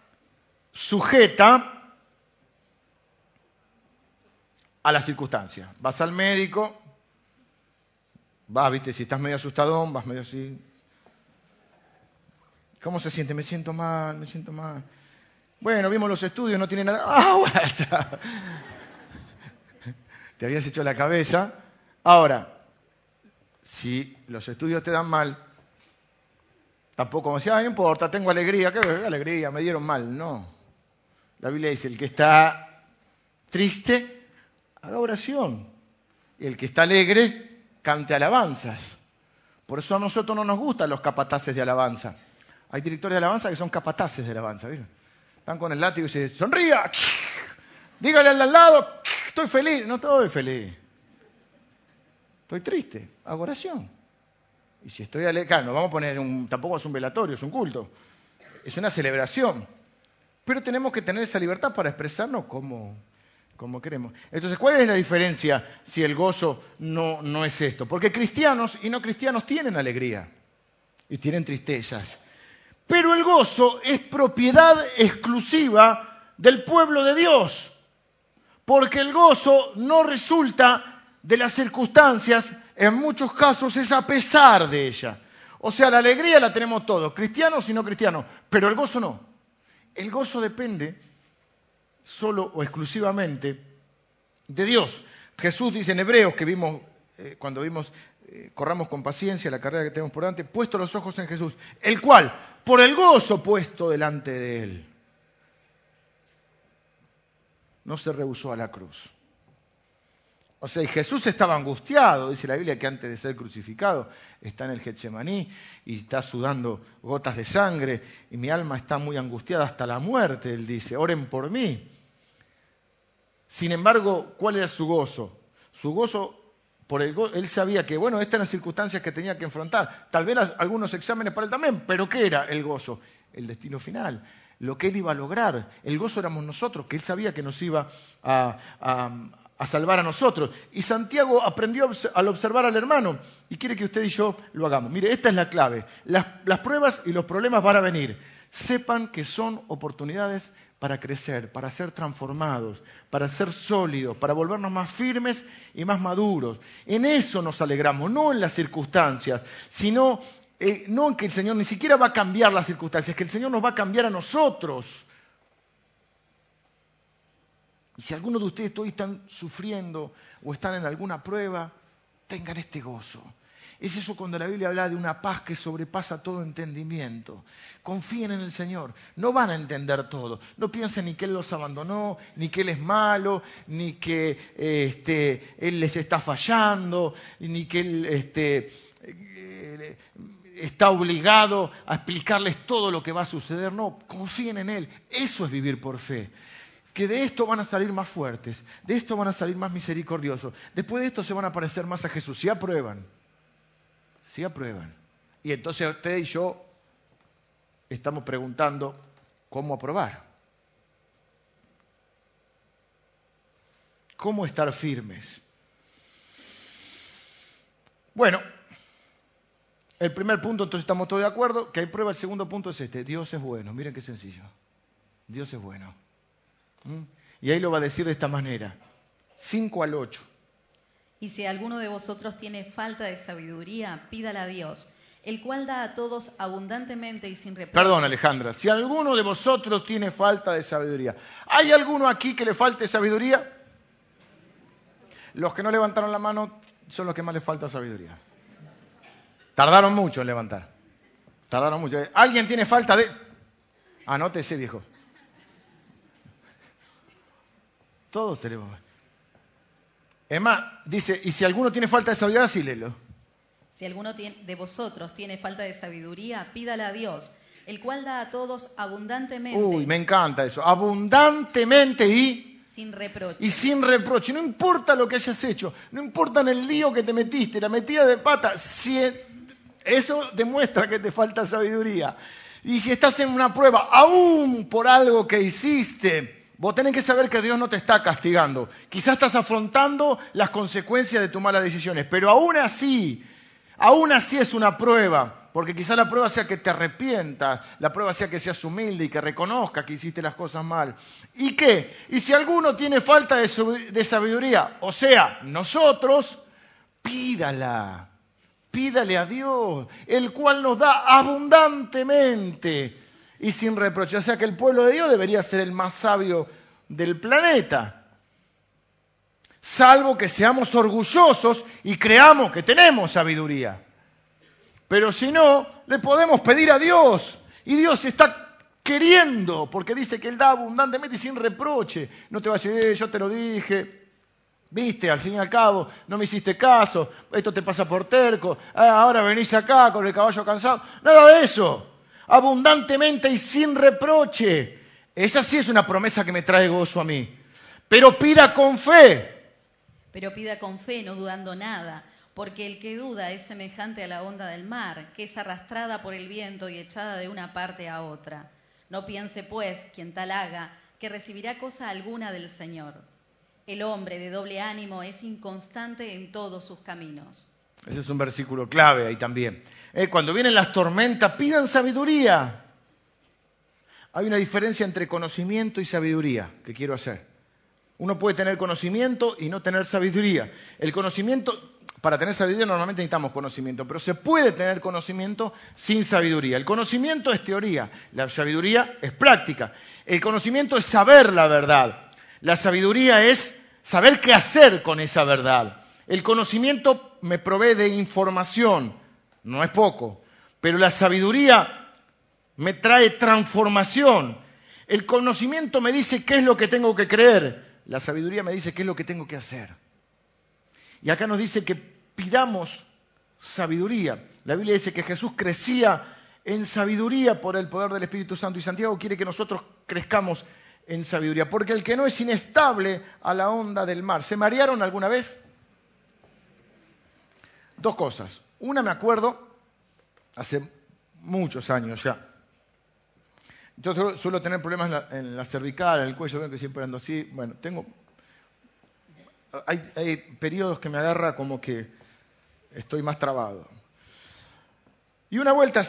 sujeta a las circunstancias. Vas al médico, vas, viste, si estás medio asustadón, vas medio así. ¿Cómo se siente? Me siento mal, me siento mal. Bueno, vimos los estudios, no tiene nada. [laughs] ¡Ah, Te habías hecho la cabeza. Ahora, si los estudios te dan mal, tampoco decía, no importa, tengo alegría. ¿Qué alegría? Me dieron mal. No. La Biblia dice, el que está triste, haga oración. Y el que está alegre, cante alabanzas. Por eso a nosotros no nos gustan los capataces de alabanza. Hay directores de alabanza que son capataces de alabanza. ¿vieron? Están con el látigo y dicen, sonría, dígale al lado, estoy feliz. No estoy feliz. Estoy triste, hago oración. Y si estoy alegre, claro, no vamos a poner un, tampoco es un velatorio, es un culto. Es una celebración. Pero tenemos que tener esa libertad para expresarnos como, como queremos. Entonces, ¿cuál es la diferencia si el gozo no, no es esto? Porque cristianos y no cristianos tienen alegría y tienen tristezas. Pero el gozo es propiedad exclusiva del pueblo de Dios. Porque el gozo no resulta de las circunstancias, en muchos casos es a pesar de ella. O sea, la alegría la tenemos todos, cristianos y no cristianos, pero el gozo no. El gozo depende solo o exclusivamente de Dios. Jesús dice en Hebreos, que vimos eh, cuando vimos, eh, corramos con paciencia la carrera que tenemos por delante, puesto los ojos en Jesús, el cual, por el gozo puesto delante de él, no se rehusó a la cruz. O sea, Jesús estaba angustiado, dice la Biblia que antes de ser crucificado está en el Getsemaní y está sudando gotas de sangre y mi alma está muy angustiada hasta la muerte, él dice, oren por mí. Sin embargo, ¿cuál era su gozo? Su gozo, por el él sabía que, bueno, estas eran las circunstancias que tenía que enfrentar. Tal vez algunos exámenes para él también, pero ¿qué era el gozo? El destino final, lo que él iba a lograr. El gozo éramos nosotros, que él sabía que nos iba a, a salvar a nosotros. Y Santiago aprendió al observar al hermano y quiere que usted y yo lo hagamos. Mire, esta es la clave. Las, las, pruebas y los problemas van a venir. Sepan que son oportunidades para crecer, para ser transformados, para ser sólidos, para volvernos más firmes y más maduros. En eso nos alegramos, no en las circunstancias, sino eh, no en que el Señor ni siquiera va a cambiar las circunstancias, que el Señor nos va a cambiar a nosotros. Y si alguno de ustedes hoy están sufriendo o están en alguna prueba, tengan este gozo. Es eso cuando la Biblia habla de una paz que sobrepasa todo entendimiento. Confíen en el Señor. No van a entender todo. No piensen ni que Él los abandonó, ni que Él es malo, ni que este, Él les está fallando, ni que Él este, eh, está obligado a explicarles todo lo que va a suceder. No, confíen en Él. Eso es vivir por fe que de esto van a salir más fuertes, de esto van a salir más misericordiosos, después de esto se van a parecer más a Jesús, si aprueban, si aprueban. Y entonces usted y yo estamos preguntando cómo aprobar, cómo estar firmes. Bueno, el primer punto, entonces estamos todos de acuerdo, que hay prueba, el segundo punto es este, Dios es bueno, miren qué sencillo, Dios es bueno. Y ahí lo va a decir de esta manera, 5 al 8. Y si alguno de vosotros tiene falta de sabiduría, pídala a Dios, el cual da a todos abundantemente y sin reproche. Perdón, Alejandra, si alguno de vosotros tiene falta de sabiduría, ¿hay alguno aquí que le falte sabiduría? Los que no levantaron la mano son los que más les falta sabiduría. Tardaron mucho en levantar. Tardaron mucho. ¿Alguien tiene falta de...? Anótese, viejo. Todos tenemos. Es más, dice, y si alguno tiene falta de sabiduría, sí léelo. Si alguno de vosotros tiene falta de sabiduría, pídala a Dios, el cual da a todos abundantemente. Uy, me encanta eso. Abundantemente y... Sin reproche. Y sin reproche. No importa lo que hayas hecho, no importa en el lío que te metiste, la metida de pata, si e, eso demuestra que te falta sabiduría. Y si estás en una prueba, aún por algo que hiciste, Vos tenés que saber que Dios no te está castigando. Quizás estás afrontando las consecuencias de tus malas decisiones, pero aún así, aún así es una prueba, porque quizás la prueba sea que te arrepientas, la prueba sea que seas humilde y que reconozcas que hiciste las cosas mal. ¿Y qué? Y si alguno tiene falta de, de sabiduría, o sea, nosotros, pídala, pídale a Dios, el cual nos da abundantemente y sin reproche. O sea que el pueblo de Dios debería ser el más sabio del planeta. Salvo que seamos orgullosos y creamos que tenemos sabiduría. Pero si no, le podemos pedir a Dios. Y Dios está queriendo, porque dice que Él da abundantemente y sin reproche. No te va a decir, eh, yo te lo dije, viste, al fin y al cabo, no me hiciste caso, esto te pasa por terco, ah, ahora venís acá con el caballo cansado. Nada de eso abundantemente y sin reproche. Esa sí es una promesa que me trae gozo a mí. Pero pida con fe. Pero pida con fe, no dudando nada, porque el que duda es semejante a la onda del mar, que es arrastrada por el viento y echada de una parte a otra. No piense, pues, quien tal haga, que recibirá cosa alguna del Señor. El hombre de doble ánimo es inconstante en todos sus caminos. Ese es un versículo clave ahí también. Eh, cuando vienen las tormentas, pidan sabiduría. Hay una diferencia entre conocimiento y sabiduría que quiero hacer. Uno puede tener conocimiento y no tener sabiduría. El conocimiento, para tener sabiduría normalmente necesitamos conocimiento, pero se puede tener conocimiento sin sabiduría. El conocimiento es teoría, la sabiduría es práctica. El conocimiento es saber la verdad. La sabiduría es saber qué hacer con esa verdad. El conocimiento me provee de información, no es poco, pero la sabiduría me trae transformación. El conocimiento me dice qué es lo que tengo que creer, la sabiduría me dice qué es lo que tengo que hacer. Y acá nos dice que pidamos sabiduría. La Biblia dice que Jesús crecía en sabiduría por el poder del Espíritu Santo y Santiago quiere que nosotros crezcamos en sabiduría, porque el que no es inestable a la onda del mar. ¿Se marearon alguna vez? Dos cosas. Una me acuerdo, hace muchos años ya. Yo suelo tener problemas en la, cervical, en el cuello, veo que siempre ando así. Bueno, tengo. Hay, hay periodos que me agarra como que estoy más trabado. Y una vuelta,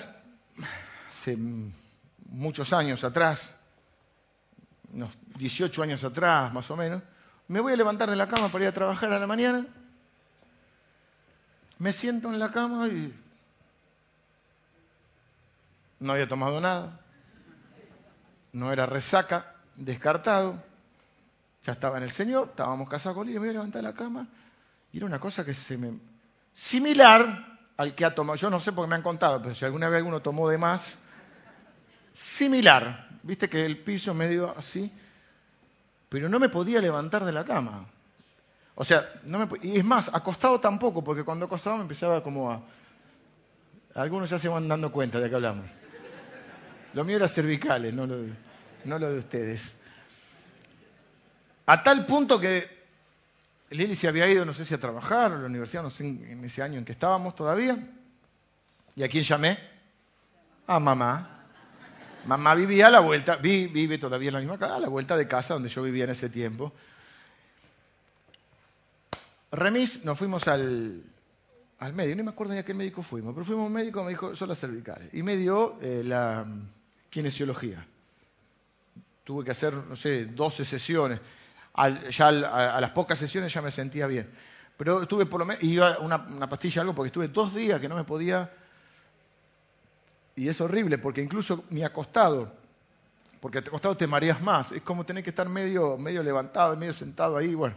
hace muchos años atrás, unos 18 años atrás más o menos, me voy a levantar de la cama para ir a trabajar a la mañana me siento en la cama y no había tomado nada, no era resaca, descartado, ya estaba en el Señor, estábamos casados con él, me voy a levantar la cama. Y era una cosa que se me... similar al que ha tomado, yo no sé por qué me han contado, pero si alguna vez alguno tomó de más, similar, viste que el piso medio así, pero no me podía levantar de la cama. O sea, no me, y es más, acostado tampoco, porque cuando acostado me empezaba como a... Algunos ya se van dando cuenta de que hablamos. Lo mío era cervicales, no lo, no lo de ustedes. A tal punto que Lili se había ido, no sé si a trabajar, a la universidad, no sé en ese año en que estábamos todavía. ¿Y a quién llamé? A mamá. Mamá vivía a la vuelta, vive todavía en la misma casa, a la vuelta de casa donde yo vivía en ese tiempo. Remis, nos fuimos al, al médico, no me acuerdo ni a qué médico fuimos, pero fuimos a un médico, me dijo, son las cervicales, y me dio eh, la kinesiología. Tuve que hacer, no sé, 12 sesiones. ya a, las pocas sesiones ya me sentía bien. Pero estuve por lo menos, iba una, una pastilla, algo, porque estuve dos días que no me podía. Y es horrible, porque incluso mi acostado, porque acostado te mareas más, es como tener que estar medio, medio levantado, medio sentado ahí, bueno.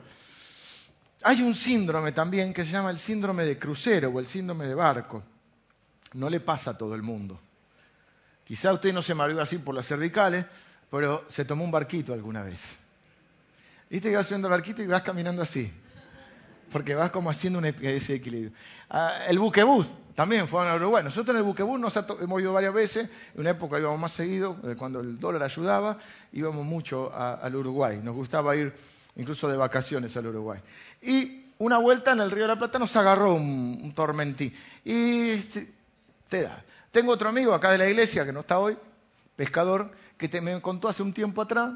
Hay un síndrome también que se llama el síndrome de crucero o el síndrome de barco. No le pasa a todo el mundo. Quizá usted no se mareó así por las cervicales, pero se tomó un barquito alguna vez. Viste que vas subiendo el barquito y vas caminando así, porque vas como haciendo un ese equilibrio. Ah, el buquebús también fue a Uruguay. Nosotros en el buquebús nos hemos ido varias veces, en una época íbamos más seguido, eh, cuando el dólar ayudaba, íbamos mucho al Uruguay. Nos gustaba ir incluso de vacaciones al Uruguay. Y una vuelta en el Río de la Plata nos agarró un, tormentín. Y te, da. Tengo otro amigo acá de la iglesia, que no está hoy, pescador, que me contó hace un tiempo atrás,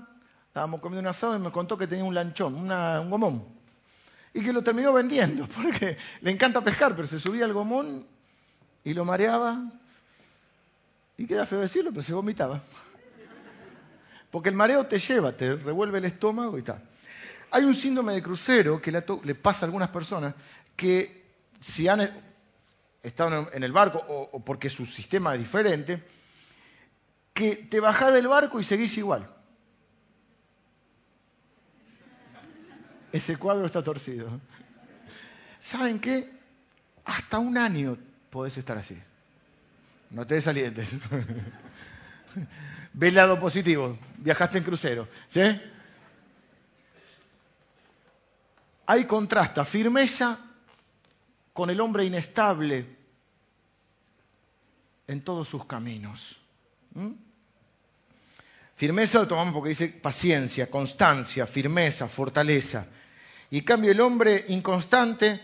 estábamos comiendo un asado y me contó que tenía un lanchón, un gomón. Y que lo terminó vendiendo, [laughs] porque le encanta pescar, pero se subía al gomón y lo mareaba. Y queda feo decirlo, pero se vomitaba. [laughs] Porque el mareo te lleva, te revuelve el estómago y tal. Hay un síndrome de crucero que le, pasa a algunas personas que si han estado en el barco o, porque su sistema es diferente, que te bajás del barco y seguís igual. Ese cuadro está torcido. ¿Saben qué? Hasta un año podés estar así. No te desalientes. [laughs] Ve el lado positivo. Viajaste en crucero. ¿Sí? Ahí contrasta firmeza con el hombre inestable en todos sus caminos. ¿Mm? Firmeza lo tomamos porque dice paciencia, constancia, firmeza, fortaleza. Y en cambio el hombre inconstante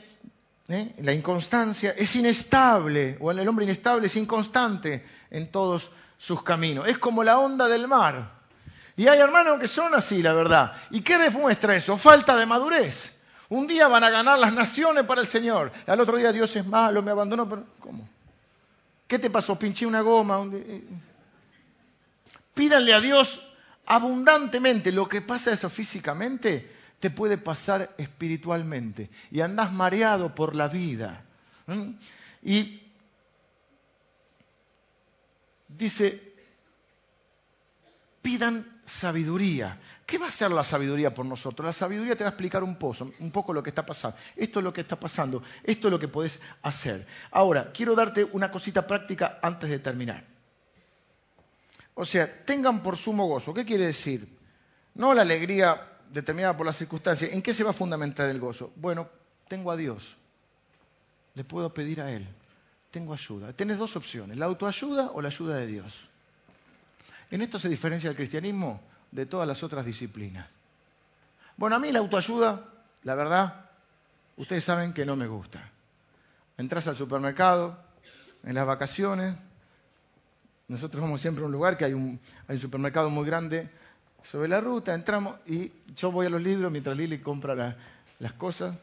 ¿eh? la inconstancia, es inestable, o el hombre inestable es inconstante en todos sus caminos. Es como la onda del mar. Y hay hermanos que son así, la verdad. ¿Y qué demuestra eso? Falta de madurez. Un día van a ganar las naciones para el Señor. Al otro día Dios es malo, me abandonó. ¿Cómo? ¿Qué te pasó? Pinché una goma. Eh. Pídanle a Dios abundantemente. Lo que pasa eso físicamente te puede pasar espiritualmente. Y andás mareado por la vida. Y dice, pidan sabiduría. ¿Qué va a hacer la sabiduría por nosotros? La sabiduría te va a explicar un, pozo, un poco lo que está pasando. Esto es lo que está pasando, esto es lo que podés hacer. Ahora, quiero darte una cosita práctica antes de terminar. O sea, tengan por sumo gozo. ¿Qué quiere decir? No la alegría determinada por las circunstancias. ¿En qué se va a fundamentar el gozo? Bueno, tengo a Dios. Le puedo pedir a Él. Tengo ayuda. Tienes dos opciones, la autoayuda o la ayuda de Dios. En esto se diferencia el cristianismo de todas las otras disciplinas. Bueno, a mí la autoayuda, la verdad, ustedes saben que no me gusta. Entras al supermercado, en las vacaciones, nosotros vamos siempre a un lugar que hay un, supermercado muy grande sobre la ruta, entramos y yo voy a los libros mientras Lili compra las cosas.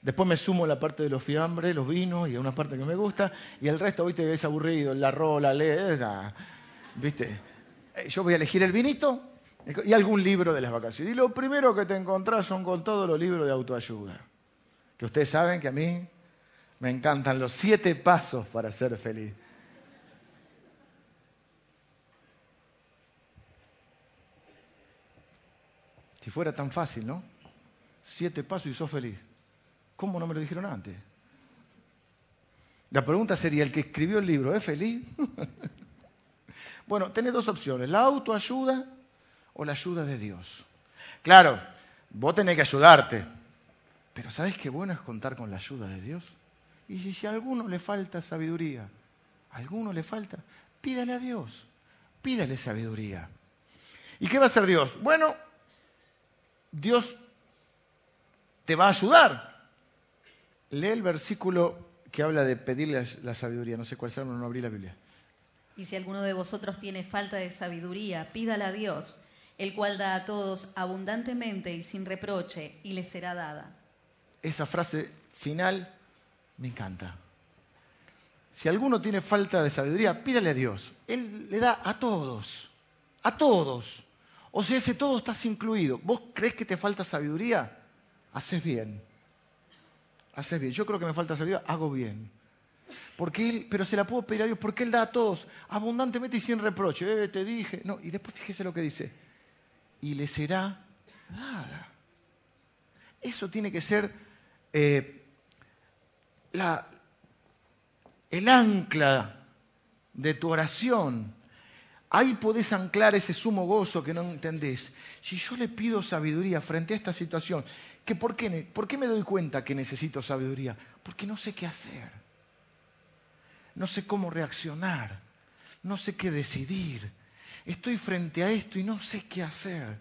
Después me sumo a la parte de los fiambres, los vinos y a una parte que me gusta. Y el resto, viste, es aburrido, el arroz, la ley, viste. Eh, yo voy a elegir el vinito y algún libro de las vacaciones. Y lo primero que te encontrás son con todos los libros de autoayuda. Que ustedes saben que a mí me encantan los siete pasos para ser feliz. Si fuera tan fácil, ¿no? Siete pasos y sos feliz. ¿Cómo no me lo dijeron antes? La pregunta sería, ¿el que escribió el libro es feliz? [laughs] bueno, tenés dos opciones, la autoayuda o la ayuda de Dios. Claro, vos tenés que ayudarte, pero ¿sabés qué bueno es contar con la ayuda de Dios? Y si, a alguno le falta sabiduría, alguno le falta, pídale a Dios, pídale sabiduría. ¿Y qué va a hacer Dios? Bueno, Dios te va a ayudar. Lee el versículo que habla de pedirle la sabiduría. No sé cuál sea, no abrí la Biblia. Y si alguno de vosotros tiene falta de sabiduría, pídala a Dios, el cual da a todos abundantemente y sin reproche, y le será dada. Esa frase final me encanta. Si alguno tiene falta de sabiduría, pídale a Dios. Él le da a todos, a todos. O sea, ese todo estás incluido. ¿Vos crees que te falta sabiduría? Haces bien. Haces bien. Yo creo que me falta sabiduría, hago bien. Porque él, pero se la puedo pedir a Dios porque Él da a todos abundantemente y sin reproche. Eh, te dije. No, y después fíjese lo que dice. Y le será dada. Eso tiene que ser eh, la, el ancla de tu oración. Ahí podés anclar ese sumo gozo que no entendés. Si yo le pido sabiduría frente a esta situación, que por, qué, ¿por qué me doy cuenta que necesito sabiduría? Porque no sé qué hacer. No sé cómo reaccionar. No sé qué decidir. Estoy frente a esto y no sé qué hacer.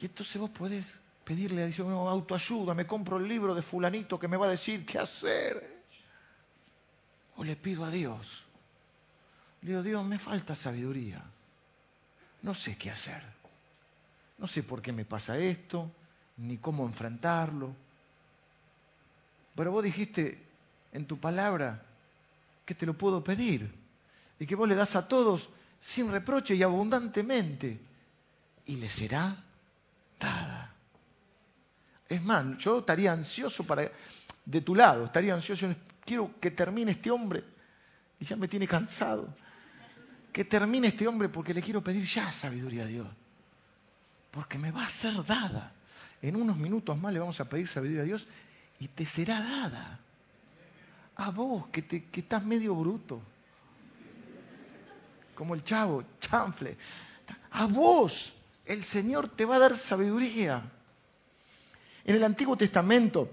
Y entonces vos podés pedirle a Dios, autoayuda, me compro el libro de fulanito que me va a decir qué hacer. O le pido a Dios le digo, Dios, me falta sabiduría. No sé qué hacer. No sé por qué me pasa esto, ni cómo enfrentarlo. Pero vos dijiste en tu palabra que te lo puedo pedir y que vos le das a todos sin reproche y abundantemente y le será dada. Es más, yo estaría ansioso para de tu lado, estaría ansioso, quiero que termine este hombre y ya me tiene cansado que termine este hombre porque le quiero pedir ya sabiduría a Dios. Porque me va a ser dada. En unos minutos más le vamos a pedir sabiduría a Dios y te será dada. A vos, que, te, que estás medio bruto. Como el chavo, chanfle. A vos, el Señor te va a dar sabiduría. En el Antiguo Testamento,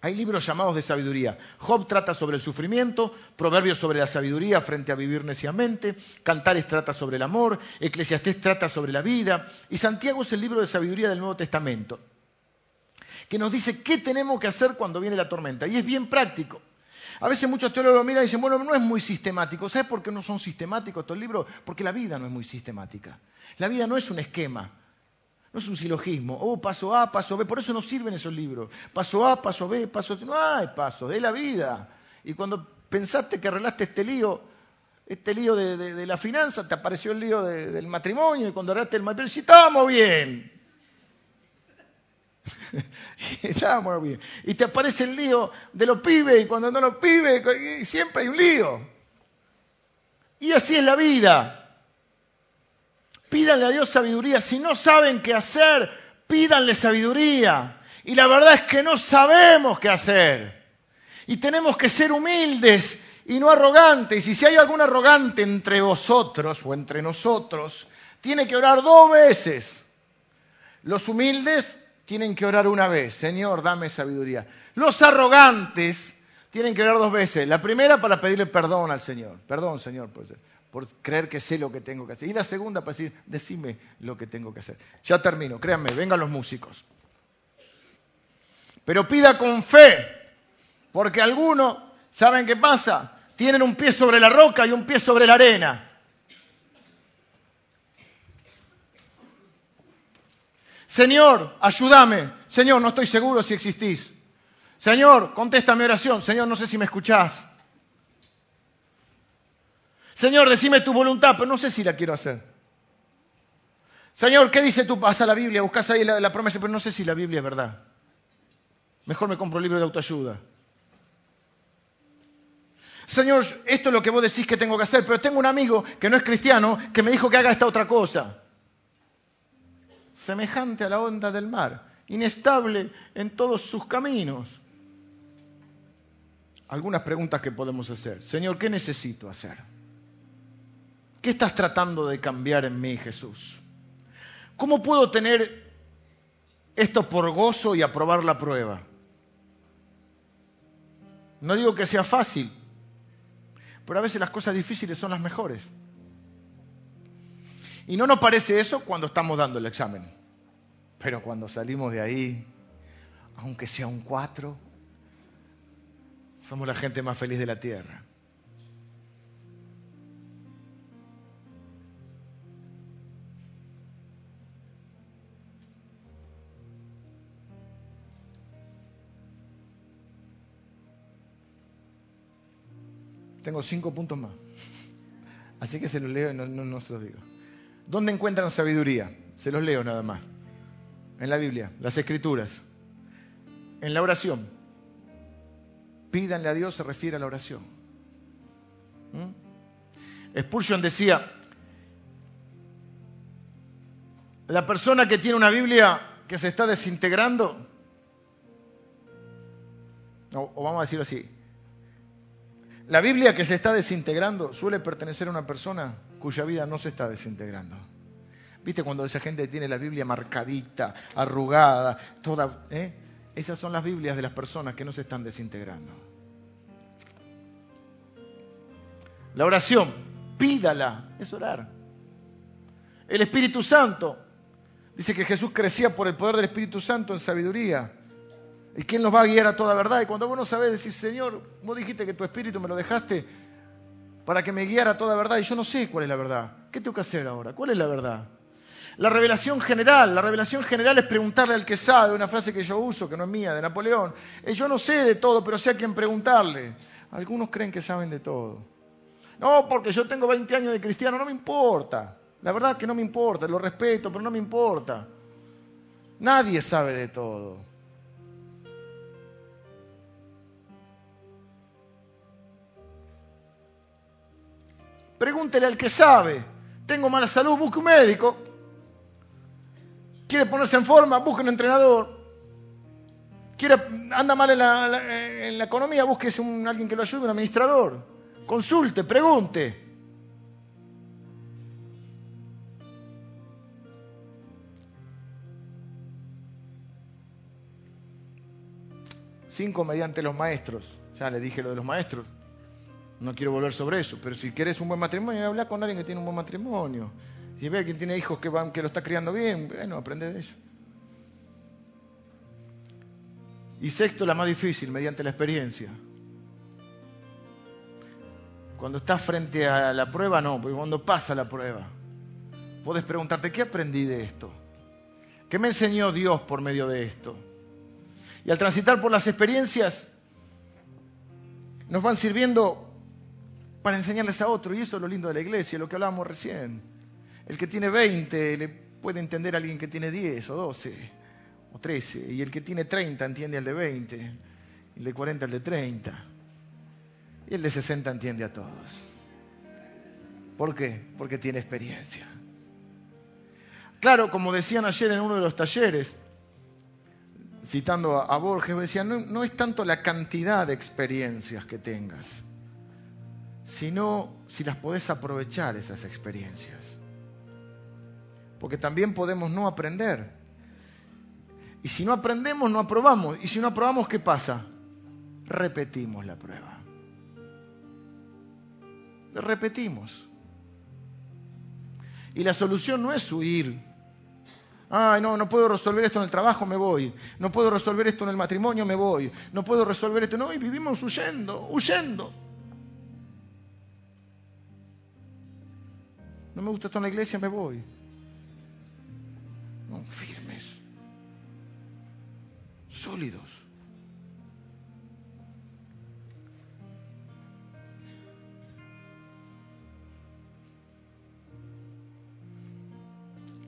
hay libros llamados de sabiduría. Job trata sobre el sufrimiento, Proverbios sobre la sabiduría frente a vivir neciamente, Cantares trata sobre el amor, Eclesiastés trata sobre la vida y Santiago es el libro de sabiduría del Nuevo Testamento. que nos dice qué tenemos que hacer cuando viene la tormenta. Y es bien práctico. A veces muchos teólogos miran y dicen, bueno, no es muy sistemático. ¿Sabes por qué no son sistemáticos estos libros? Porque la vida no es muy sistemática. La vida no es un esquema, no es un silogismo. Oh, paso A, paso B. Por eso no sirven esos libros. Paso A, paso B, paso C. No hay paso, es la vida. Y cuando pensaste que arreglaste este lío, este lío de, la finanza, te apareció el lío del matrimonio. Y cuando arreglaste el matrimonio, sí, estábamos bien. [laughs] Bien. Y te aparece el lío de los pibes, y cuando no los pibes, siempre hay un lío. Y así es la vida. Pídanle a Dios sabiduría. Si no saben qué hacer, pídanle sabiduría. Y la verdad es que no sabemos qué hacer. Y tenemos que ser humildes y no arrogantes. Y si hay algún arrogante entre vosotros o entre nosotros, tiene que orar dos veces. Los humildes tienen que orar una vez, Señor, dame sabiduría. Los arrogantes tienen que orar dos veces. La primera para pedirle perdón al Señor. Perdón, Señor, por, creer que sé lo que tengo que hacer. Y la segunda para decir, decime lo que tengo que hacer. Ya termino, créanme, vengan los músicos. Pero pida con fe, porque algunos, ¿saben qué pasa? Tienen un pie sobre la roca y un pie sobre la arena. Señor, ayúdame. Señor, no estoy seguro si existís. Señor, contesta mi oración. Señor, no sé si me escuchás. Señor, decime tu voluntad, pero no sé si la quiero hacer. Señor, ¿qué dice tú? Vas a la Biblia, buscas ahí la, promesa, pero no sé si la Biblia es verdad. Mejor me compro un libro de autoayuda. Señor, esto es lo que vos decís que tengo que hacer, pero tengo un amigo que no es cristiano que me dijo que haga esta otra cosa semejante a la onda del mar, inestable en todos sus caminos. Algunas preguntas que podemos hacer. Señor, ¿qué necesito hacer? ¿Qué estás tratando de cambiar en mí, Jesús? ¿Cómo puedo tener esto por gozo y aprobar la prueba? No digo que sea fácil, pero a veces las cosas difíciles son las mejores. Y no nos parece eso cuando estamos dando el examen. Pero cuando salimos de ahí, aunque sea un cuatro, somos la gente más feliz de la tierra. Tengo cinco puntos más. Así que se los leo y no, no se los digo. ¿Dónde encuentran sabiduría? Se los leo nada más. En la Biblia, las escrituras. En la oración. Pídanle a Dios se refiere a la oración. ¿Mm? Decía, la persona que tiene una Biblia que se está desintegrando, o vamos a decirlo así, la Biblia que se está desintegrando suele pertenecer a una persona cuya vida no se está desintegrando. ¿Viste cuando esa gente tiene la Biblia marcadita, arrugada, toda... ¿eh? Esas son las Biblias de las personas que no se están desintegrando. La oración, pídala, es orar. El Espíritu Santo, dice que Jesús crecía por el poder del Espíritu Santo en sabiduría. ¿Y quién nos va a guiar a toda verdad? Y cuando vos no sabés, decís, Señor, vos dijiste que tu Espíritu me lo dejaste para que me guiara toda verdad y yo no sé cuál es la verdad. ¿Qué tengo que hacer ahora? ¿Cuál es la verdad? La revelación general, la revelación general es preguntarle al que sabe, una frase que yo uso, que no es mía, de Napoleón. Eh, yo no sé de todo, pero sé a quién preguntarle. Algunos creen que saben de todo. No, porque yo tengo 20 años de cristiano, no me importa. La verdad es que no me importa, lo respeto, pero no me importa. Nadie sabe de todo. Pregúntele al que sabe. Tengo mala salud, busque un médico. Quiere ponerse en forma, busque un entrenador. Quiere, anda mal en la, economía, busque alguien que lo ayude, un administrador. Consulte, pregunte. Cinco mediante los maestros. Ya le dije lo de los maestros. No quiero volver sobre eso, pero si quieres un buen matrimonio, habla con alguien que tiene un buen matrimonio. Si ve a quien tiene hijos que, van, que lo está criando bien, bueno, aprende de eso. Y sexto, la más difícil, mediante la experiencia. Cuando estás frente a la prueba, no, porque cuando pasa la prueba, puedes preguntarte, ¿qué aprendí de esto? ¿Qué me enseñó Dios por medio de esto? Y al transitar por las experiencias, nos van sirviendo para enseñarles a otro. Y eso es lo lindo de la iglesia, lo que hablábamos recién. El que tiene 20 le puede entender a alguien que tiene 10 o 12 o 13. Y el que tiene 30 entiende al de 20. El de 40 al de 30. Y el de 60 entiende a todos. ¿Por qué? Porque tiene experiencia. Claro, como decían ayer en uno de los talleres, citando a, Borges, decían, no, no es tanto la cantidad de experiencias que tengas, sino si las podés aprovechar esas experiencias. Porque también podemos no aprender. Y si no aprendemos, no aprobamos. Y si no aprobamos, ¿qué pasa? Repetimos la prueba. Repetimos. Y la solución no es huir Ay, no, no puedo resolver esto en el trabajo, me voy. No puedo resolver esto en el matrimonio, me voy. No puedo resolver esto. No, y vivimos huyendo, huyendo. No me gusta esto en la iglesia, me voy. No, firmes. Sólidos.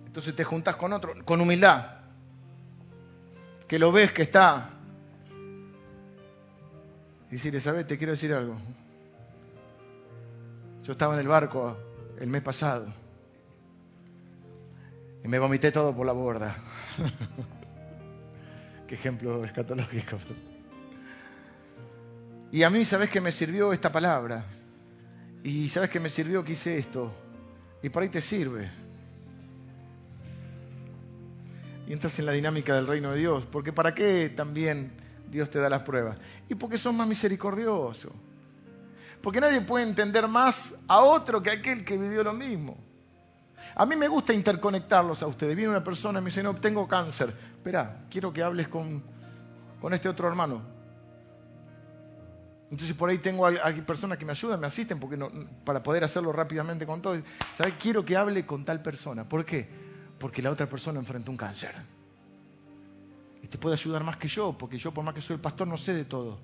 Entonces te juntas con otro, con humildad, que lo ves que está. Y decirle, ¿sabes? Te quiero decir algo. Yo estaba en el barco el mes pasado y me vomité todo por la borda. [laughs] Qué ejemplo escatológico. Y a mí, ¿sabes qué me sirvió esta palabra? Y ¿sabes qué me sirvió que hice esto? Y por ahí te sirve y entras en la dinámica del reino de Dios. Porque ¿para qué también Dios te da las pruebas? Y porque son más misericordiosos. Porque nadie puede entender más a otro que aquel que vivió lo mismo. A mí me gusta interconectarlos a ustedes. Viene una persona y me dice, no, tengo cáncer. Espera, quiero que hables con, con este otro hermano. Entonces por ahí tengo a, personas que me ayudan, me asisten porque no, para poder hacerlo rápidamente con todo. ¿Sabes? Quiero que hable con tal persona. ¿Por qué? porque la otra persona enfrenta un cáncer. Y te puede ayudar más que yo, porque yo por más que soy el pastor no sé de todo.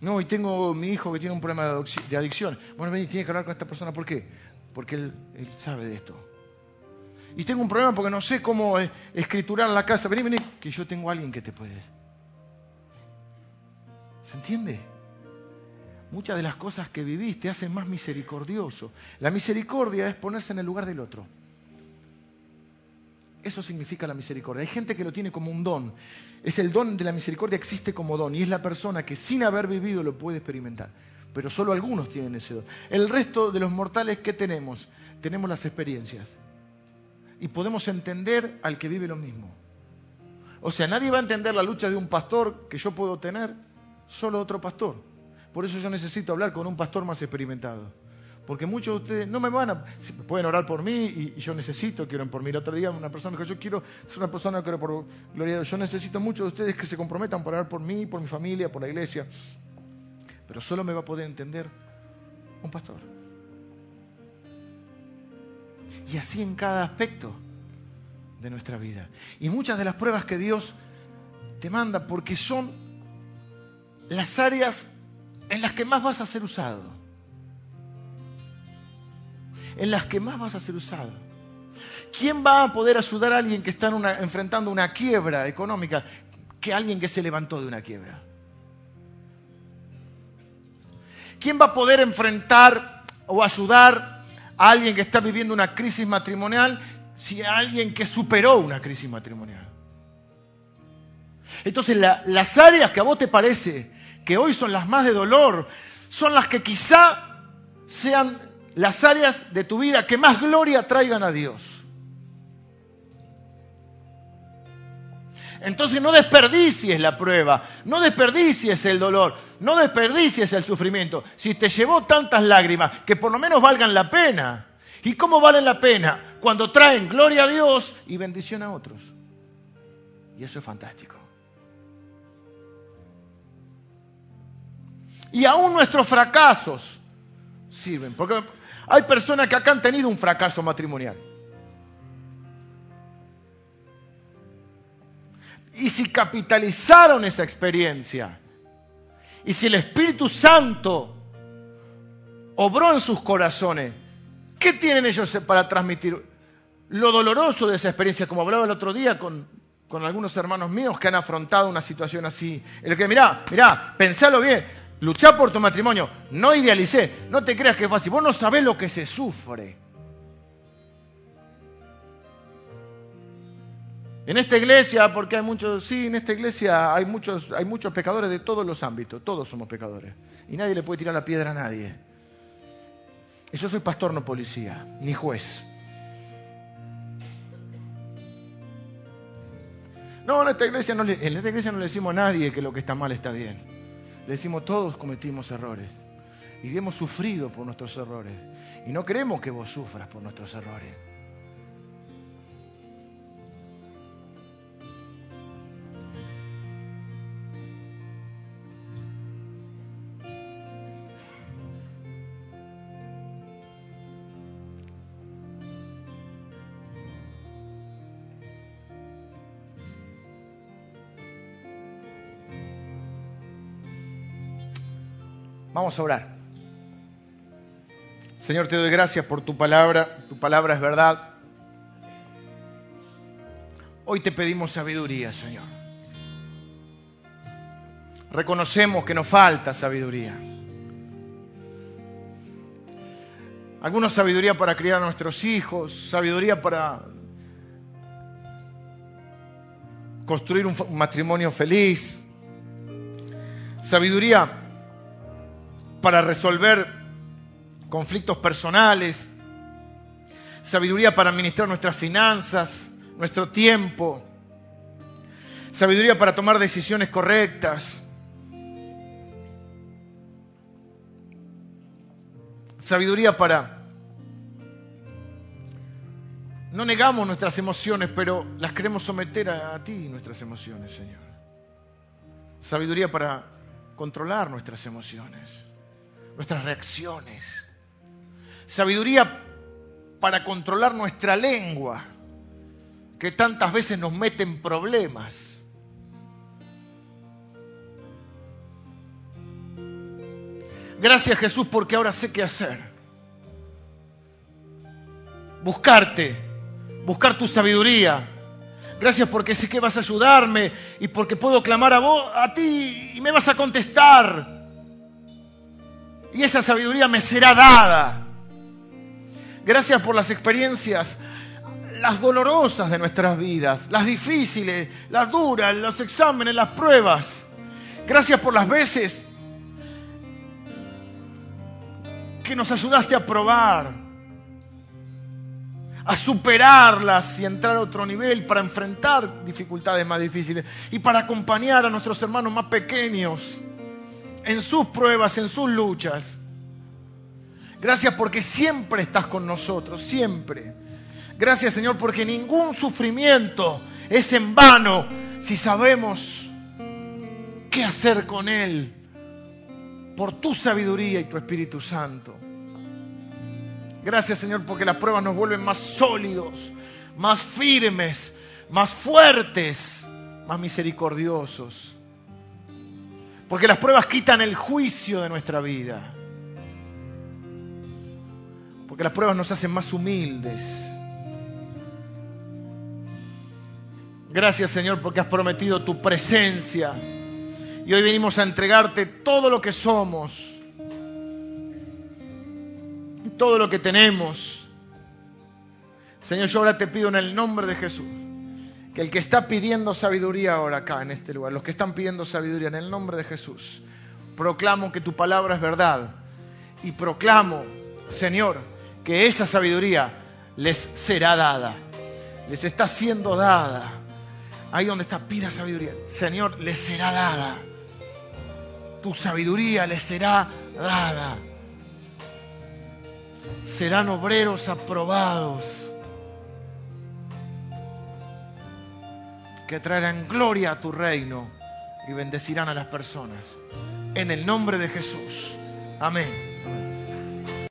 No, y tengo mi hijo que tiene un problema de adicción. Bueno, vení, tiene que hablar con esta persona. ¿Por qué? Porque él, sabe de esto. Y tengo un problema porque no sé cómo eh, escriturar la casa. Vení, vení, que yo tengo a alguien que te puede. ¿Se entiende? muchas de las cosas que vivís te hacen más misericordioso. La misericordia es ponerse en el lugar del otro. Eso significa la misericordia. Hay gente que lo tiene como un don. Es el don de la misericordia existe como don y es la persona que sin haber vivido lo puede experimentar. Pero solo algunos tienen ese don. El resto de los mortales que tenemos, tenemos las experiencias y podemos entender al que vive lo mismo. O sea, nadie va a entender la lucha de un pastor que yo puedo tener, solo otro pastor. Por eso yo necesito hablar con un pastor más experimentado. Porque muchos de ustedes no me van a. Pueden orar por mí y, yo necesito que oren por mí. El otro día una persona que yo quiero ser una persona que ore por gloria a Dios. Yo necesito muchos de ustedes que se comprometan para orar por mí, por mi familia, por la iglesia. Pero solo me va a poder entender un pastor. Y así en cada aspecto de nuestra vida. Y muchas de las pruebas que Dios te manda, porque son las áreas en las que más vas a ser usado. En las que más vas a ser usado. ¿Quién va a poder ayudar a alguien que está enfrentando una quiebra económica que alguien que se levantó de una quiebra? ¿Quién va a poder enfrentar o ayudar a alguien que está viviendo una crisis matrimonial si alguien que superó una crisis matrimonial? Entonces, las áreas que a vos te parece que hoy son las más de dolor, son las que quizá sean las áreas de tu vida que más gloria traigan a Dios. Entonces no desperdicies la prueba, no desperdicies el dolor, no desperdicies el sufrimiento. Si te llevó tantas lágrimas, que por lo menos valgan la pena. ¿Y cómo valen la pena? Cuando traen gloria a Dios y bendición a otros. Y eso es fantástico. Y aún nuestros fracasos sirven. Porque hay personas que acá han tenido un fracaso matrimonial. Y si capitalizaron esa experiencia, y si el Espíritu Santo obró en sus corazones, ¿qué tienen ellos para transmitir? Lo doloroso de esa experiencia, como hablaba el otro día con, con algunos hermanos míos que han afrontado una situación así. El que, mirá, mirá, pensalo bien, luchá por tu matrimonio, no idealicé, no te creas que es fácil, vos no sabés lo que se sufre. En esta iglesia, porque hay muchos, sí, en esta iglesia hay muchos, hay muchos pecadores de todos los ámbitos, todos somos pecadores. Y nadie le puede tirar la piedra a nadie. Y yo soy pastor, no policía, ni juez. No, en esta iglesia no le, en esta iglesia no le decimos a nadie que lo que está mal está bien. Le decimos todos cometimos errores. Y hemos sufrido por nuestros errores. Y no queremos que vos sufras por nuestros errores. Vamos a orar. Señor, te doy gracias por tu palabra. Tu palabra es verdad. Hoy te pedimos sabiduría, Señor. Reconocemos que nos falta sabiduría. Algunos sabiduría para criar a nuestros hijos, sabiduría para construir un matrimonio feliz, sabiduría para resolver conflictos personales, sabiduría para administrar nuestras finanzas, nuestro tiempo, sabiduría para tomar decisiones correctas, sabiduría para... No negamos nuestras emociones, pero las queremos someter a, a ti, nuestras emociones, Señor. Sabiduría para controlar nuestras emociones nuestras reacciones. Sabiduría para controlar nuestra lengua, que tantas veces nos mete en problemas. Gracias Jesús porque ahora sé qué hacer. Buscarte, buscar tu sabiduría. Gracias porque sé que vas a ayudarme y porque puedo clamar a vos, a ti y me vas a contestar y esa sabiduría me será dada. Gracias por las experiencias, las dolorosas de nuestras vidas, las difíciles, las duras, los exámenes, las pruebas. Gracias por las veces que nos ayudaste a probar, a superarlas y entrar a otro nivel para enfrentar dificultades más difíciles y para acompañar a nuestros hermanos más pequeños en sus pruebas, en sus luchas. Gracias porque siempre estás con nosotros, siempre. Gracias Señor porque ningún sufrimiento es en vano si sabemos qué hacer con Él por tu sabiduría y tu Espíritu Santo. Gracias Señor porque las pruebas nos vuelven más sólidos, más firmes, más fuertes, más misericordiosos. Porque las pruebas quitan el juicio de nuestra vida. Porque las pruebas nos hacen más humildes. Gracias Señor porque has prometido tu presencia. Y hoy venimos a entregarte todo lo que somos. Todo lo que tenemos. Señor, yo ahora te pido en el nombre de Jesús que el que está pidiendo sabiduría ahora acá en este lugar, los que están pidiendo sabiduría en el nombre de Jesús, proclamo que tu palabra es verdad y proclamo, Señor, que esa sabiduría les será dada, les está siendo dada. Ahí donde está, pida sabiduría. Señor, les será dada. Tu sabiduría les será dada. Serán obreros aprobados que traerán gloria a tu reino y bendecirán a las personas. En el nombre de Jesús. Amén.